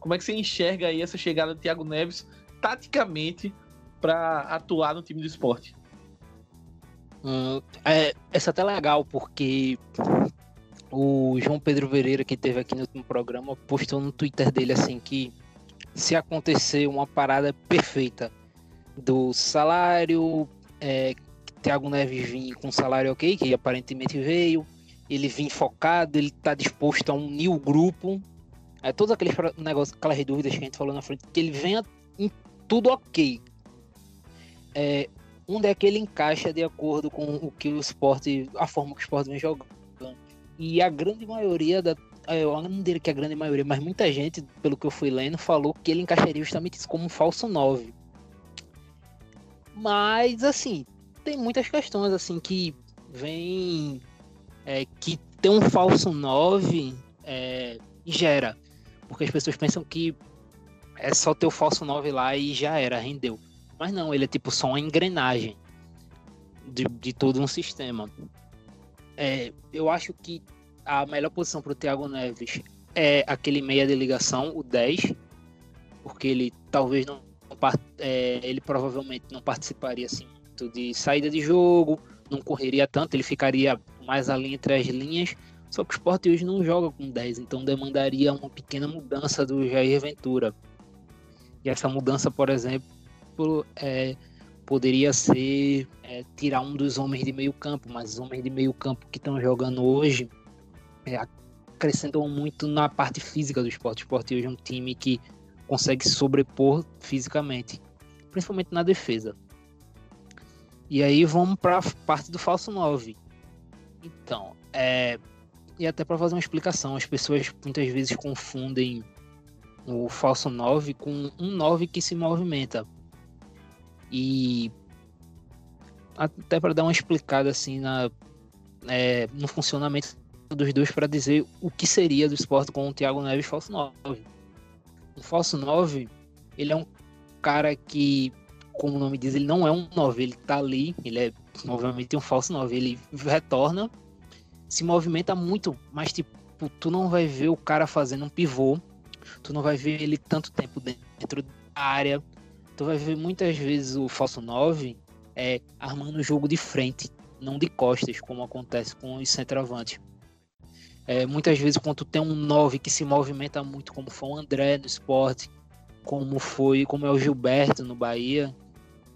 Como é que você enxerga aí essa chegada do Thiago Neves taticamente para atuar no time do esporte. Hum, é, essa até legal, porque o João Pedro Vereira, que teve aqui no último programa, postou no Twitter dele assim que se acontecer uma parada perfeita do salário, é, Thiago Neves vir com salário ok, que aparentemente veio, ele vir focado, ele tá disposto a unir o grupo, é, todos aqueles negócios, aquelas dúvidas que a gente falou na frente, que ele venha em tudo ok, é, onde é que ele encaixa de acordo com o que o esporte, a forma que o esporte vem jogando. E a grande maioria da. É, eu não diria que a grande maioria, mas muita gente, pelo que eu fui lendo, falou que ele encaixaria justamente isso como um falso 9. Mas, assim, tem muitas questões, assim, que vem. É, que ter um falso 9 é, gera. Porque as pessoas pensam que é só ter o falso 9 lá e já era, rendeu. Mas não, ele é tipo só uma engrenagem de, de todo um sistema. É, eu acho que a melhor posição para o Thiago Neves é aquele meia de ligação, o 10, porque ele talvez não. É, ele provavelmente não participaria assim de saída de jogo, não correria tanto, ele ficaria mais ali entre as linhas. Só que o Sport hoje não joga com 10, então demandaria uma pequena mudança do Jair Ventura. E essa mudança, por exemplo, exemplo, é, poderia ser é, tirar um dos homens de meio campo, mas os homens de meio campo que estão jogando hoje é, acrescentam muito na parte física do esporte. O esporte hoje é um time que consegue sobrepor fisicamente, principalmente na defesa. E aí vamos para a parte do falso 9. Então, é, e até para fazer uma explicação, as pessoas muitas vezes confundem o falso 9 com um 9 que se movimenta. E até para dar uma explicada assim na, é, no funcionamento dos dois para dizer o que seria do esporte com o Thiago Neves falso 9. O falso 9, ele é um cara que, como o nome diz, ele não é um 9, ele tá ali, ele é obviamente um falso 9, ele retorna, se movimenta muito, mas tipo, tu não vai ver o cara fazendo um pivô, tu não vai ver ele tanto tempo dentro da área, tu vai ver muitas vezes o falso 9 é, armando o jogo de frente, não de costas, como acontece com os centroavantes. É, muitas vezes, quando tu tem um 9 que se movimenta muito, como foi o André no esporte, como foi, como é o Gilberto no Bahia.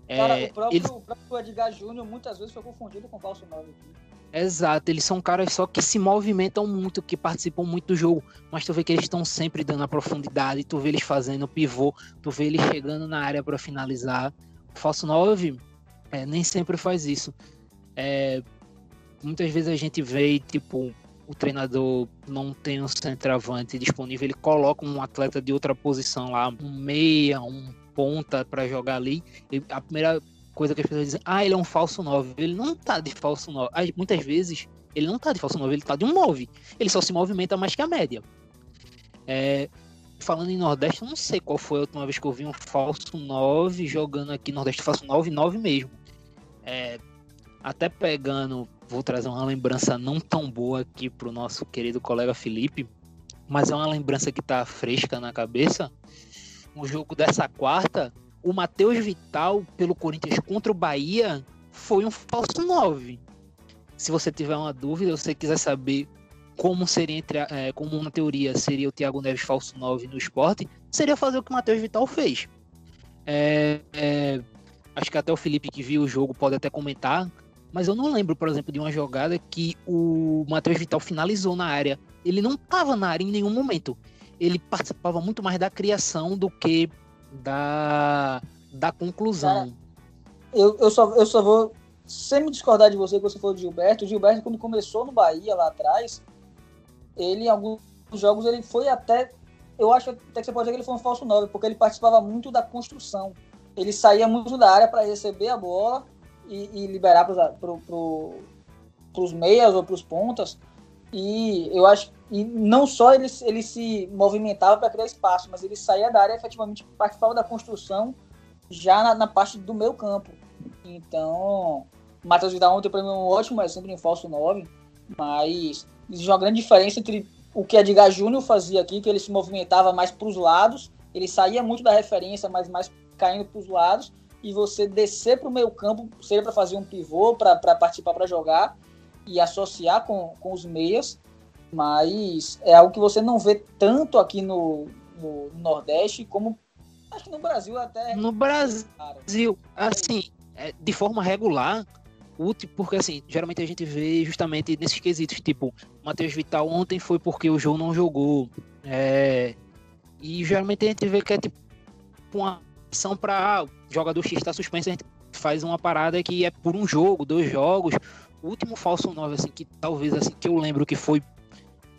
É, Cara, o próprio, ele... o próprio Edgar Júnior muitas vezes foi confundido com o falso 9 aqui. Exato, eles são caras só que se movimentam muito, que participam muito do jogo, mas tu vê que eles estão sempre dando a profundidade, tu vê eles fazendo pivô, tu vê eles chegando na área para finalizar. O falso 9 é, nem sempre faz isso. É, muitas vezes a gente vê, tipo, o treinador não tem um centroavante disponível, ele coloca um atleta de outra posição lá, um meia, um ponta para jogar ali. E a primeira coisa que as pessoas dizem, ah, ele é um falso 9. Ele não tá de falso 9. Muitas vezes, ele não tá de falso 9, ele tá de um 9. Ele só se movimenta mais que a média. É, falando em Nordeste, eu não sei qual foi a última vez que eu vi um falso 9 jogando aqui Nordeste, falso 9, 9 mesmo. É, até pegando, vou trazer uma lembrança não tão boa aqui pro nosso querido colega Felipe, mas é uma lembrança que tá fresca na cabeça. Um jogo dessa quarta, o Matheus Vital pelo Corinthians contra o Bahia foi um falso 9. Se você tiver uma dúvida, você quiser saber como seria é, como na teoria seria o Thiago Neves falso 9 no esporte, seria fazer o que o Matheus Vital fez. É, é, acho que até o Felipe que viu o jogo pode até comentar, mas eu não lembro, por exemplo, de uma jogada que o Matheus Vital finalizou na área. Ele não estava na área em nenhum momento. Ele participava muito mais da criação do que da, da conclusão. eu, eu, só, eu só vou sem me discordar de você que você falou de Gilberto, o Gilberto, quando começou no Bahia lá atrás, ele em alguns jogos ele foi até. Eu acho até que você pode dizer que ele foi um falso 9, porque ele participava muito da construção. Ele saía muito da área para receber a bola e, e liberar para pro, pro, os meias ou para os pontas. E eu acho e não só ele, ele se movimentava para criar espaço, mas ele saía da área efetivamente participava da construção já na, na parte do meio campo. Então, Matheus Vidal ontem para mim é um ótimo exemplo em falso 9, mas existe uma grande diferença entre o que Edgar Júnior fazia aqui, que ele se movimentava mais para os lados, ele saía muito da referência, mas mais caindo para os lados, e você descer para o meio campo, seja para fazer um pivô, para participar para jogar e associar com, com os meias, mas é algo que você não vê tanto aqui no, no Nordeste como acho que no Brasil até. No Brasil, assim, é, de forma regular, útil, porque assim, geralmente a gente vê justamente nesses quesitos, tipo, Matheus Vital ontem foi porque o jogo não jogou. É, e geralmente a gente vê que é tipo uma ação para ah, jogador X está suspenso, a gente faz uma parada que é por um jogo, dois jogos. O último falso 9, assim, que talvez assim, que eu lembro que foi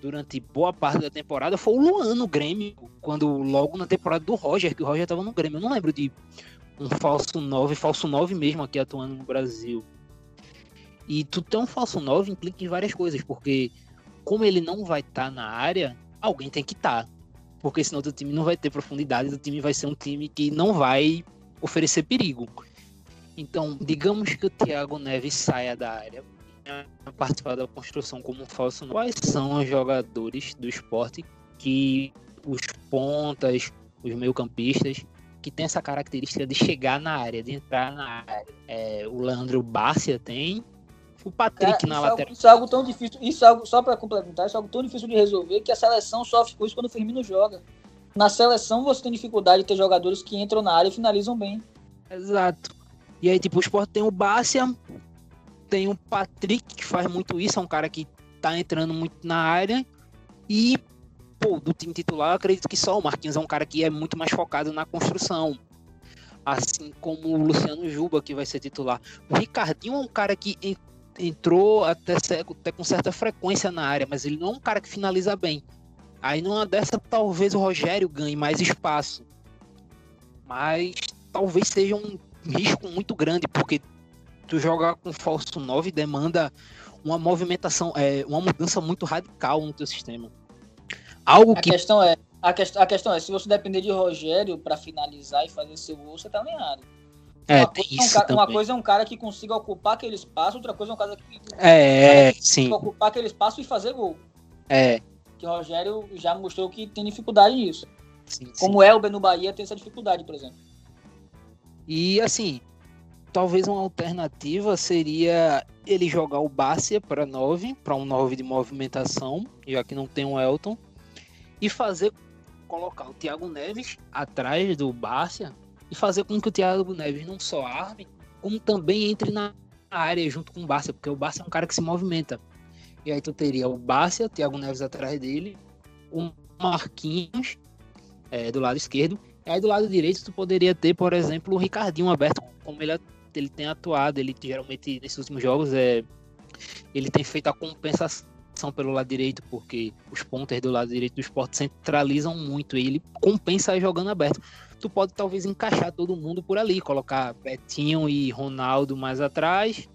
durante boa parte da temporada foi o Luan no Grêmio, quando logo na temporada do Roger, que o Roger tava no Grêmio. Eu não lembro de um falso 9, falso 9 mesmo aqui atuando no Brasil. E tu ter um falso 9 implica em várias coisas, porque como ele não vai estar tá na área, alguém tem que estar. Tá. Porque senão o time não vai ter profundidade, o time vai ser um time que não vai oferecer perigo. Então, digamos que o Thiago Neves saia da área, participar da construção como um falso 9. Quais são os jogadores do esporte que os pontas, os meio-campistas, que tem essa característica de chegar na área, de entrar na área? É, o Leandro Bárcia tem, o Patrick na isso é lateral. É, isso é algo tão difícil, isso é algo, só para complementar, isso é algo tão difícil de resolver que a seleção sofre com isso quando o Firmino joga. Na seleção você tem dificuldade de ter jogadores que entram na área e finalizam bem. Exato. E aí, tipo, o Sport tem o Bárcia, tem o Patrick, que faz muito isso, é um cara que tá entrando muito na área. E, pô, do time titular, eu acredito que só o Marquinhos é um cara que é muito mais focado na construção. Assim como o Luciano Juba, que vai ser titular. O Ricardinho é um cara que entrou até, até com certa frequência na área, mas ele não é um cara que finaliza bem. Aí numa dessa, talvez o Rogério ganhe mais espaço. Mas talvez seja um risco muito grande, porque tu jogar com falso 9 demanda uma movimentação, é, uma mudança muito radical no teu sistema. Algo a que... questão é, a, a questão é, se você depender de Rogério para finalizar e fazer seu gol, você tá errado. É, uma, coisa é um cara, uma, coisa é um cara que consiga ocupar aquele espaço, outra coisa é um cara que, é, um sim. ocupar aquele espaço e fazer gol. É. Que o Rogério já mostrou que tem dificuldade nisso. Sim, Como sim. Elber no Bahia tem essa dificuldade, por exemplo. E assim, talvez uma alternativa seria ele jogar o Bárcia para 9, para um 9 de movimentação, já que não tem um Elton, e fazer colocar o Thiago Neves atrás do Bárcia e fazer com que o Thiago Neves não só arme, como também entre na área junto com o Barça, porque o Barça é um cara que se movimenta. E aí tu teria o Barça, o Thiago Neves atrás dele, o Marquinhos é, do lado esquerdo, aí do lado direito tu poderia ter, por exemplo, o Ricardinho aberto, como ele, ele tem atuado, ele geralmente nesses últimos jogos é ele tem feito a compensação pelo lado direito, porque os pontos do lado direito do esporte centralizam muito e ele compensa jogando aberto. Tu pode talvez encaixar todo mundo por ali, colocar Betinho e Ronaldo mais atrás,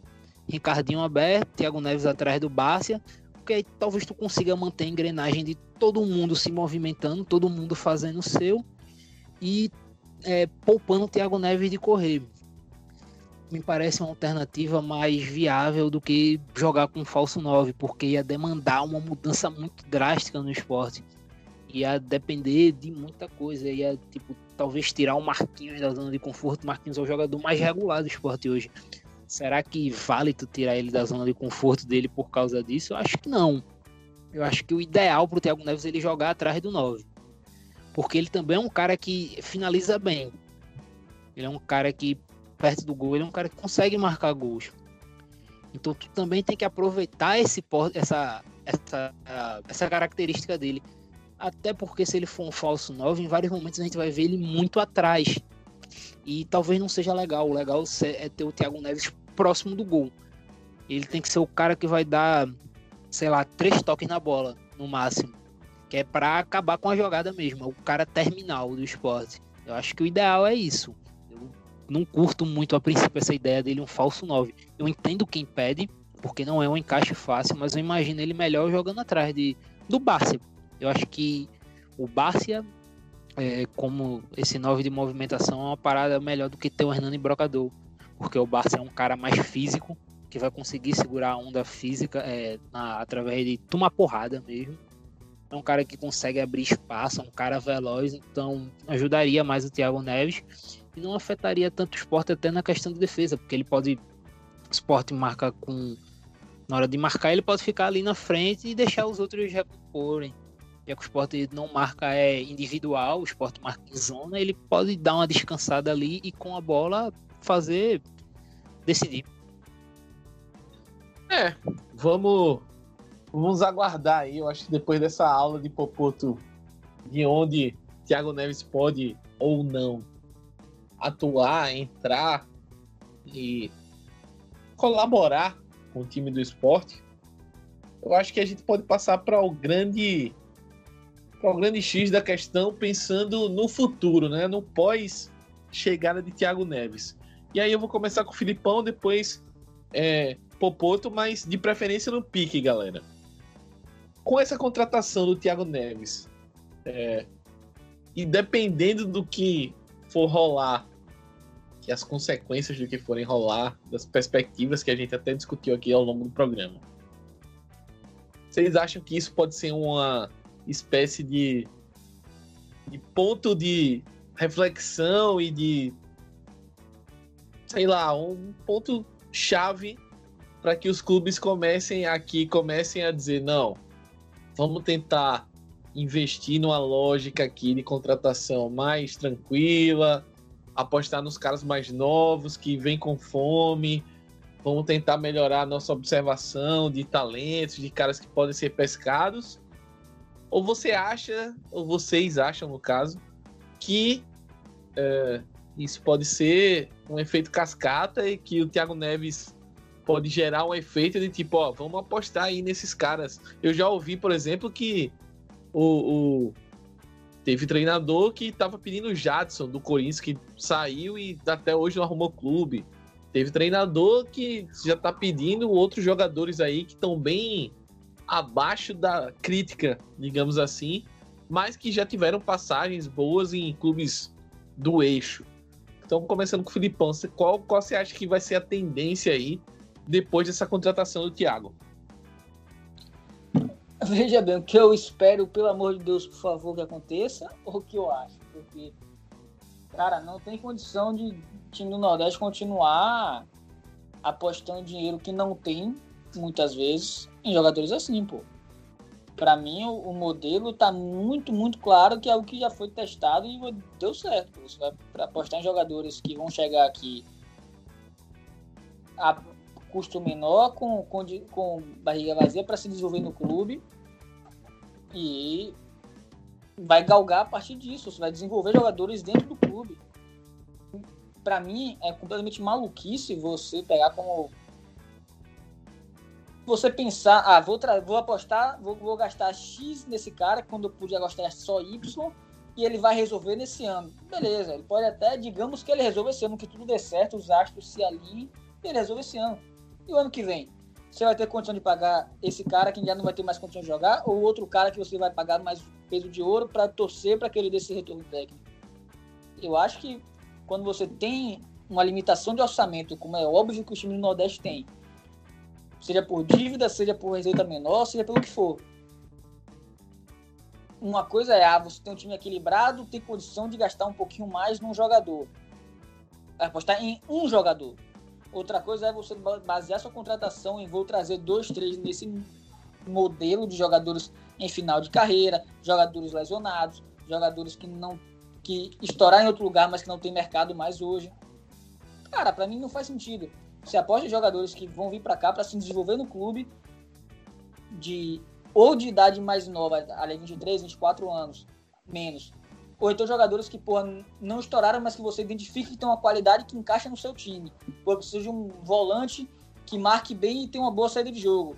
Ricardinho aberto, Thiago Neves atrás do Bárcia, porque aí talvez tu consiga manter a engrenagem de todo mundo se movimentando, todo mundo fazendo o seu e é, poupando o Thiago Neves de correr. Me parece uma alternativa mais viável do que jogar com falso 9, porque ia demandar uma mudança muito drástica no esporte. Ia depender de muita coisa, ia tipo talvez tirar o Marquinhos da zona de conforto. Marquinhos é o jogador mais regular do esporte hoje. Será que vale tu tirar ele da zona de conforto dele por causa disso? Eu acho que não. eu acho que o ideal para o Thiago Neves é ele jogar atrás do 9. Porque ele também é um cara que finaliza bem. Ele é um cara que, perto do gol, ele é um cara que consegue marcar gols. Então tu também tem que aproveitar esse, essa, essa, essa característica dele. Até porque se ele for um falso 9, em vários momentos a gente vai ver ele muito atrás. E talvez não seja legal. O legal é ter o Thiago Neves próximo do gol. Ele tem que ser o cara que vai dar, sei lá, três toques na bola, no máximo. Que é para acabar com a jogada mesmo. É o cara terminal do esporte. Eu acho que o ideal é isso. Eu não curto muito a princípio essa ideia dele um falso 9. Eu entendo quem pede, porque não é um encaixe fácil, mas eu imagino ele melhor jogando atrás de, do Barça. Eu acho que o Barça, é, como esse 9 de movimentação, é uma parada melhor do que ter o Hernani Brocador. Porque o Barça é um cara mais físico, que vai conseguir segurar a onda física é, na, através de tomar porrada mesmo. É um cara que consegue abrir espaço, é um cara veloz, então ajudaria mais o Thiago Neves e não afetaria tanto o esporte até na questão de defesa, porque ele pode. O esporte marca com. Na hora de marcar, ele pode ficar ali na frente e deixar os outros recomporem. Já que o esporte não marca é individual, o esporte marca em zona, ele pode dar uma descansada ali e com a bola fazer decidir. É, vamos, vamos aguardar aí. Eu acho que depois dessa aula de Popoto, de onde Thiago Neves pode ou não atuar, entrar e colaborar com o time do esporte, eu acho que a gente pode passar para o grande para o grande X da questão pensando no futuro, né? No pós chegada de Thiago Neves. E aí eu vou começar com o Filipão, depois é, Popoto, mas de preferência no pique, galera. Com essa contratação do Thiago Neves, é, e dependendo do que for rolar, que as consequências do que forem rolar, das perspectivas que a gente até discutiu aqui ao longo do programa, vocês acham que isso pode ser uma espécie de, de ponto de reflexão e de sei lá, um ponto chave para que os clubes comecem aqui, comecem a dizer, não, vamos tentar investir numa lógica aqui de contratação mais tranquila, apostar nos caras mais novos que vêm com fome, vamos tentar melhorar a nossa observação de talentos, de caras que podem ser pescados. Ou você acha, ou vocês acham no caso, que é, isso pode ser um efeito cascata e que o Thiago Neves pode gerar um efeito de tipo, ó, vamos apostar aí nesses caras. Eu já ouvi, por exemplo, que o, o teve treinador que estava pedindo o Jadson do Corinthians que saiu e até hoje não arrumou clube. Teve treinador que já está pedindo outros jogadores aí que estão bem abaixo da crítica, digamos assim, mas que já tiveram passagens boas em clubes do eixo. Então, começando com o Filipão, qual, qual você acha que vai ser a tendência aí depois dessa contratação do Thiago? Veja bem, o que eu espero, pelo amor de Deus, por favor, que aconteça, ou o que eu acho? Porque, cara, não tem condição de time do Nordeste continuar apostando dinheiro que não tem, muitas vezes, em jogadores assim, pô. Para mim, o, o, modelo tá muito, muito claro que é o que já foi testado e deu certo. Você vai apostar em jogadores que vão chegar aqui a custo menor, com, com, com barriga vazia para se desenvolver no clube e vai galgar a partir disso. Você vai desenvolver jogadores dentro do clube. Para mim, é completamente maluquice você pegar como você pensar, ah, vou, vou apostar, vou, vou, gastar X nesse cara quando eu podia gastar só Y e ele vai resolver nesse ano. Beleza, ele pode até, digamos que ele resolva esse ano, que tudo dê certo, os astros se alinhem ele resolve esse ano. E o ano que vem? Você vai ter condição de pagar esse cara que já não vai ter mais condição de jogar ou outro cara que você vai pagar mais peso de ouro para torcer para que ele dê esse retorno técnico? Eu acho que quando você tem uma limitação de orçamento, como é óbvio que o time do Nordeste tem, Seja por dívida, seja por receita menor, seja pelo que for. Uma coisa é, ah, você tem um time equilibrado, tem condição de gastar um pouquinho mais num jogador. Apostar em um jogador. Outra coisa é você basear sua contratação em vou trazer dois, três nesse modelo de jogadores em final de carreira, jogadores lesionados, jogadores que não que estouraram em outro lugar, mas que não tem mercado mais hoje. Cara, para mim não faz sentido. Você aposta em jogadores que vão vir para cá para se desenvolver no clube de ou de idade mais nova, ali 23, 24 anos, menos. Ou então jogadores que, porra, não estouraram, mas que você identifica que tem uma qualidade que encaixa no seu time. Pô, precisa de um volante que marque bem e tem uma boa saída de jogo.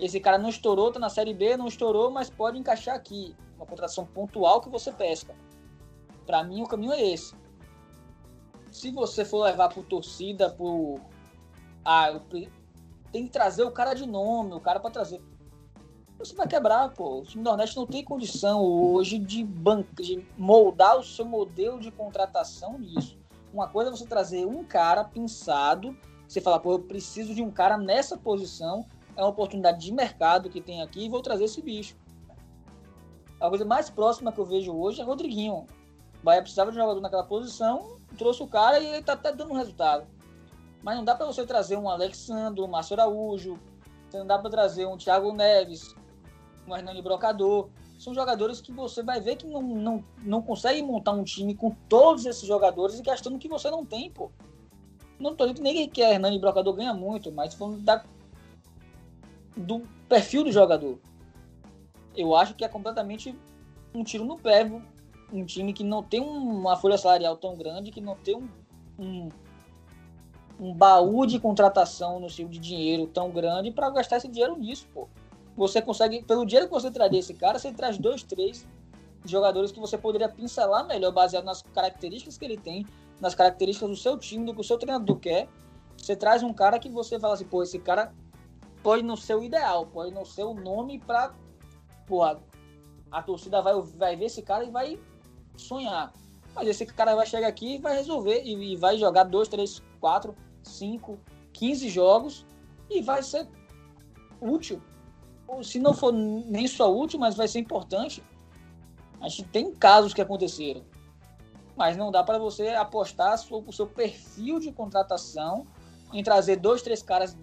Esse cara não estourou, tá na Série B, não estourou, mas pode encaixar aqui. Uma contratação pontual que você pesca. Para mim, o caminho é esse. Se você for levar por torcida, por. Ah, tem que trazer o cara de nome, o cara para trazer. Você vai quebrar, pô. O time do Nordeste não tem condição hoje de, banca, de moldar o seu modelo de contratação nisso. Uma coisa é você trazer um cara pensado, você falar, pô, eu preciso de um cara nessa posição, é uma oportunidade de mercado que tem aqui e vou trazer esse bicho. A coisa mais próxima que eu vejo hoje é Rodriguinho. O Bahia precisava de um jogador naquela posição, trouxe o cara e ele tá até dando um resultado. Mas não dá para você trazer um Alexandre, um Márcio Araújo, não dá para trazer um Thiago Neves, um Hernani Brocador. São jogadores que você vai ver que não, não, não consegue montar um time com todos esses jogadores e gastando o que você não tem, pô. Não tô dizendo nem que Hernani Brocador ganha muito, mas falando da, do perfil do jogador. Eu acho que é completamente um tiro no pé. Um time que não tem uma folha salarial tão grande, que não tem um, um, um baú de contratação no seu de dinheiro tão grande para gastar esse dinheiro nisso, pô você consegue, pelo dinheiro que você traria esse cara, você traz dois, três jogadores que você poderia pincelar melhor, baseado nas características que ele tem, nas características do seu time, do que o seu treinador quer. Você traz um cara que você fala assim, pô, esse cara pode não ser o ideal, pode não ser o nome pra. Porra, a torcida vai, vai ver esse cara e vai sonhar. Mas esse cara vai chegar aqui e vai resolver, e, e vai jogar dois, três, quatro, cinco, quinze jogos e vai ser útil se não for nem sua última, mas vai ser importante. A gente tem casos que aconteceram. Mas não dá para você apostar o seu perfil de contratação em trazer dois, três caras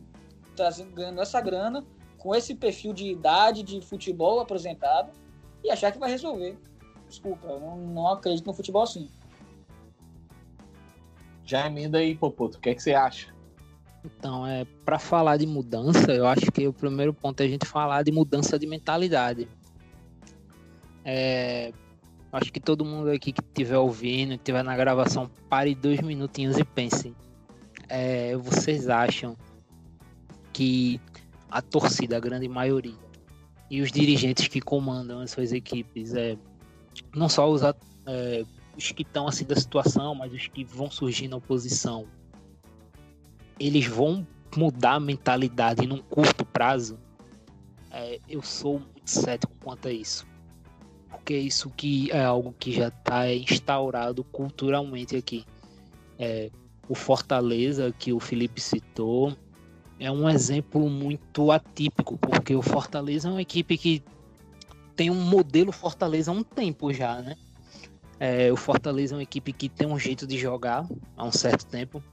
trazendo, ganhando essa grana, com esse perfil de idade, de futebol apresentado, e achar que vai resolver. Desculpa, eu não, não acredito no futebol assim. Já emenda aí, Popoto, o que, é que você acha? Então, é para falar de mudança, eu acho que o primeiro ponto é a gente falar de mudança de mentalidade. É, acho que todo mundo aqui que estiver ouvindo, estiver na gravação, pare dois minutinhos e pense. É, vocês acham que a torcida, a grande maioria, e os dirigentes que comandam as suas equipes, é, não só os, é, os que estão assim da situação, mas os que vão surgir na oposição, eles vão mudar a mentalidade num curto prazo, é, eu sou muito cético quanto a isso. Porque isso que é algo que já está instaurado culturalmente aqui. É, o Fortaleza, que o Felipe citou, é um exemplo muito atípico, porque o Fortaleza é uma equipe que tem um modelo Fortaleza há um tempo já, né? É, o Fortaleza é uma equipe que tem um jeito de jogar há um certo tempo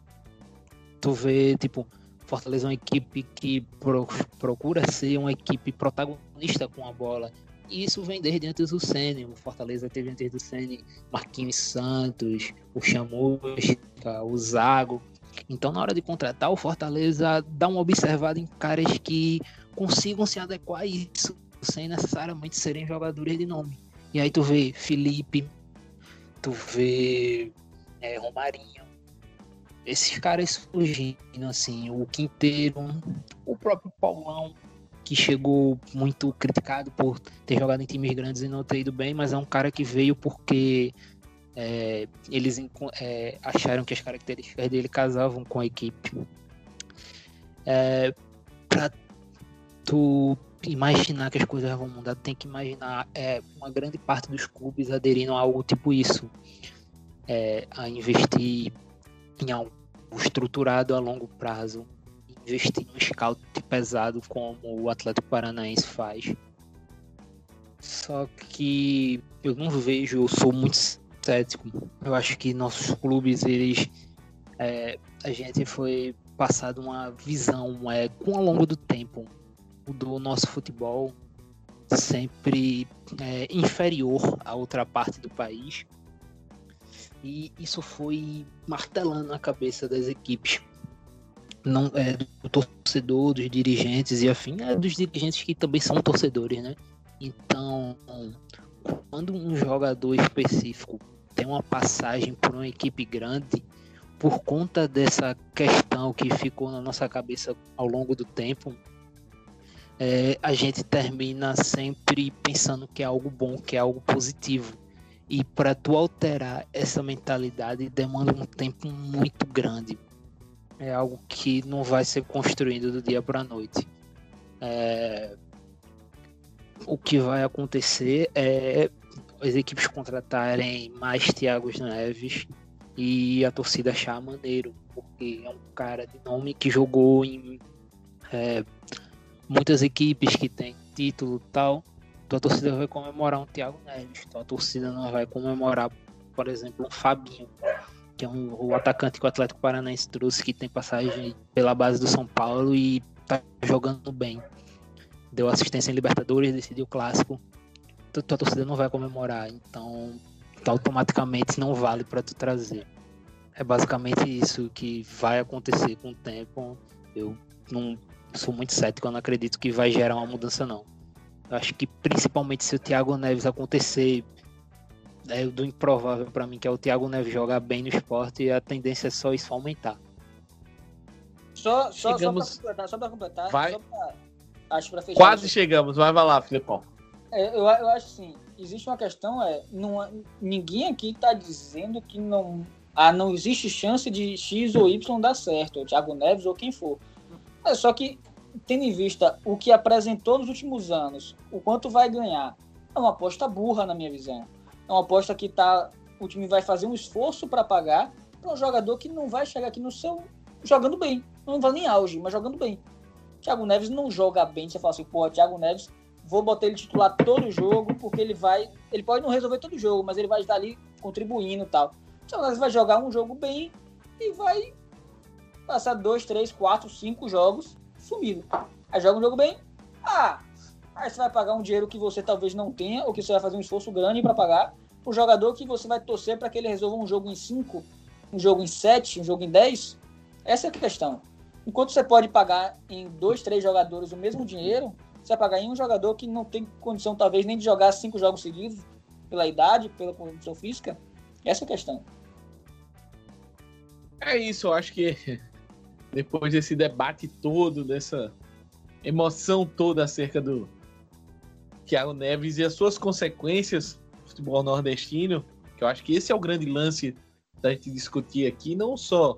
tu vê, tipo, Fortaleza é uma equipe que pro, procura ser uma equipe protagonista com a bola. E isso vem desde antes do Sene. O Fortaleza teve antes do Sene Marquinhos Santos, o Chamusca, o Zago. Então, na hora de contratar, o Fortaleza dá uma observada em caras que consigam se adequar a isso, sem necessariamente serem jogadores de nome. E aí tu vê Felipe, tu vê é, Romarinho, esses caras surgindo, assim, o Quinteiro, o próprio Paulão, que chegou muito criticado por ter jogado em times grandes e não ter ido bem, mas é um cara que veio porque é, eles é, acharam que as características dele casavam com a equipe. É, pra tu imaginar que as coisas vão mudar, tem que imaginar é, uma grande parte dos clubes aderindo a algo tipo isso. É, a investir em algo estruturado a longo prazo, investir no scout pesado como o Atlético Paranaense faz. Só que eu não vejo, eu sou muito cético. Eu acho que nossos clubes, eles. É, a gente foi passado uma visão é, com ao longo do tempo do nosso futebol sempre é, inferior à outra parte do país. E isso foi martelando a cabeça das equipes. Não, é, do torcedor, dos dirigentes e afim, é dos dirigentes que também são torcedores, né? Então, quando um jogador específico tem uma passagem por uma equipe grande, por conta dessa questão que ficou na nossa cabeça ao longo do tempo, é, a gente termina sempre pensando que é algo bom, que é algo positivo. E para tu alterar essa mentalidade demanda um tempo muito grande. É algo que não vai ser construído do dia para a noite. É... O que vai acontecer é as equipes contratarem mais Thiago Neves e a torcida achar maneiro, porque é um cara de nome que jogou em é, muitas equipes que tem título tal. Então a torcida vai comemorar um Thiago Neves. Então a torcida não vai comemorar, por exemplo, um Fabinho, que é um, o atacante que o Atlético Paranaense trouxe, que tem passagem pela base do São Paulo e tá jogando bem. Deu assistência em Libertadores, decidiu o clássico. Então, tua torcida não vai comemorar, então automaticamente não vale para tu trazer. É basicamente isso que vai acontecer com o tempo. Eu não sou muito cético, eu não acredito que vai gerar uma mudança não. Acho que principalmente se o Thiago Neves acontecer, é do improvável para mim que é o Thiago Neves jogar bem no esporte e a tendência é só isso aumentar. Só, só, chegamos... só para completar, só pra completar vai. Só pra, acho pra fechar Quase chegamos, vai, vai lá, Filipão. É, eu, eu acho assim, existe uma questão, é, não, ninguém aqui está dizendo que não, ah, não existe chance de X ou Y dar certo, o Thiago Neves ou quem for. É só que tendo em vista o que apresentou nos últimos anos, o quanto vai ganhar, é uma aposta burra na minha visão. É uma aposta que tá, o time vai fazer um esforço para pagar para um jogador que não vai chegar aqui no seu jogando bem. Não vai nem auge, mas jogando bem. Thiago Neves não joga bem. Você fala assim, pô, Thiago Neves, vou botar ele titular todo jogo, porque ele vai. Ele pode não resolver todo jogo, mas ele vai estar ali contribuindo e tal. Thiago Neves vai jogar um jogo bem e vai passar dois, três, quatro, cinco jogos sumido. Aí joga um jogo bem, ah, aí você vai pagar um dinheiro que você talvez não tenha, ou que você vai fazer um esforço grande para pagar, o jogador que você vai torcer para que ele resolva um jogo em 5, um jogo em 7, um jogo em 10. Essa é a questão. Enquanto você pode pagar em dois, três jogadores o mesmo dinheiro, você vai pagar em um jogador que não tem condição, talvez, nem de jogar cinco jogos seguidos, pela idade, pela condição física. Essa é a questão. É isso, eu acho que depois desse debate todo, dessa emoção toda acerca do Thiago Neves e as suas consequências no futebol nordestino, que eu acho que esse é o grande lance da gente discutir aqui, não só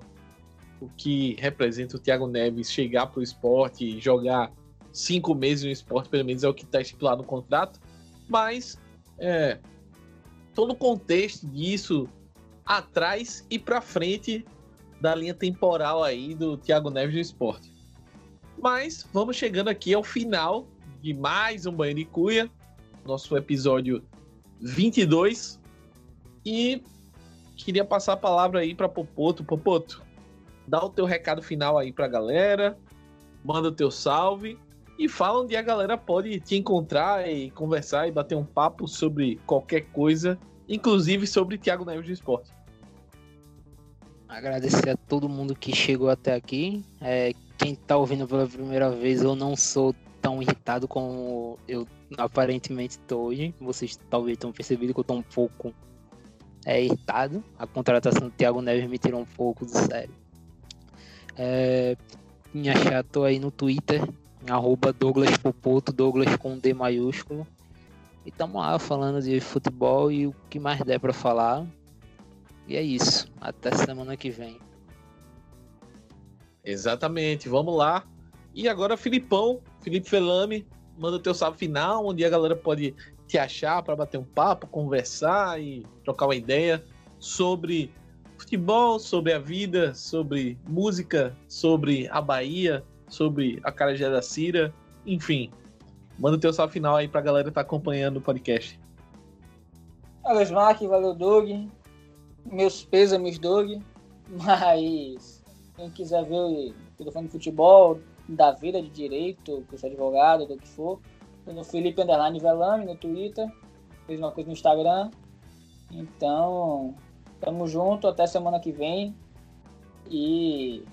o que representa o Thiago Neves chegar para o esporte e jogar cinco meses no esporte, pelo menos é o que está estipulado no contrato, mas é, todo o contexto disso atrás e para frente da linha temporal aí do Thiago Neves no esporte. Mas vamos chegando aqui ao final de mais um Banho de Cuia, nosso episódio 22. E queria passar a palavra aí para Popoto. Popoto, dá o teu recado final aí para a galera, manda o teu salve e fala onde a galera pode te encontrar e conversar e bater um papo sobre qualquer coisa, inclusive sobre Thiago Neves do esporte. Agradecer a todo mundo que chegou até aqui. É, quem está ouvindo pela primeira vez, eu não sou tão irritado como eu aparentemente estou hoje. Vocês talvez tenham percebido que eu estou um pouco é, irritado. A contratação do Thiago Neves me tirou um pouco do sério. É, me achar, tô aí no Twitter, arroba Douglas Popoto, Douglas com D maiúsculo. E estamos lá falando de futebol e o que mais der para falar. E é isso. Até semana que vem. Exatamente. Vamos lá. E agora, Filipão, Felipe Felame, manda o teu salve final, onde a galera pode te achar para bater um papo, conversar e trocar uma ideia sobre futebol, sobre a vida, sobre música, sobre a Bahia, sobre a Carajé da Cira, enfim. Manda o teu salve final aí pra galera que tá acompanhando o podcast. Valeu, Smack, valeu, Doug meus pêsames, Doug. Mas quem quiser ver o telefone de futebol, da vida de direito, que eu sou advogado, do que for. No Felipe Underline Velame no Twitter, fez uma coisa no Instagram. Então, tamo junto até semana que vem. E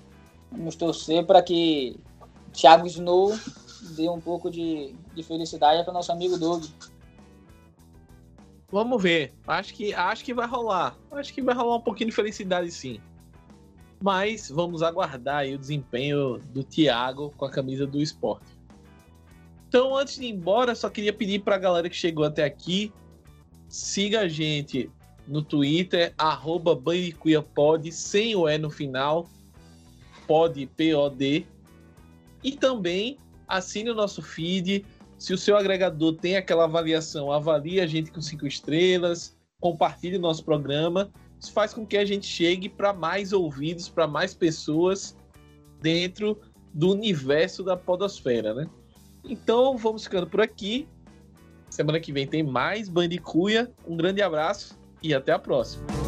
vamos torcer para que Thiago Snow dê um pouco de, de felicidade para nosso amigo Doug. Vamos ver. Acho que, acho que vai rolar. Acho que vai rolar um pouquinho de felicidade sim. Mas vamos aguardar o desempenho do Thiago com a camisa do esporte. Então, antes de ir embora, só queria pedir para a galera que chegou até aqui, siga a gente no Twitter, arroba Pod, sem o E no final, pod, P-O-D. E também assine o nosso feed. Se o seu agregador tem aquela avaliação, avalie a gente com cinco estrelas, compartilhe nosso programa. Isso faz com que a gente chegue para mais ouvidos, para mais pessoas dentro do universo da podosfera, né? Então, vamos ficando por aqui. Semana que vem tem mais Bandicuia. Um grande abraço e até a próxima.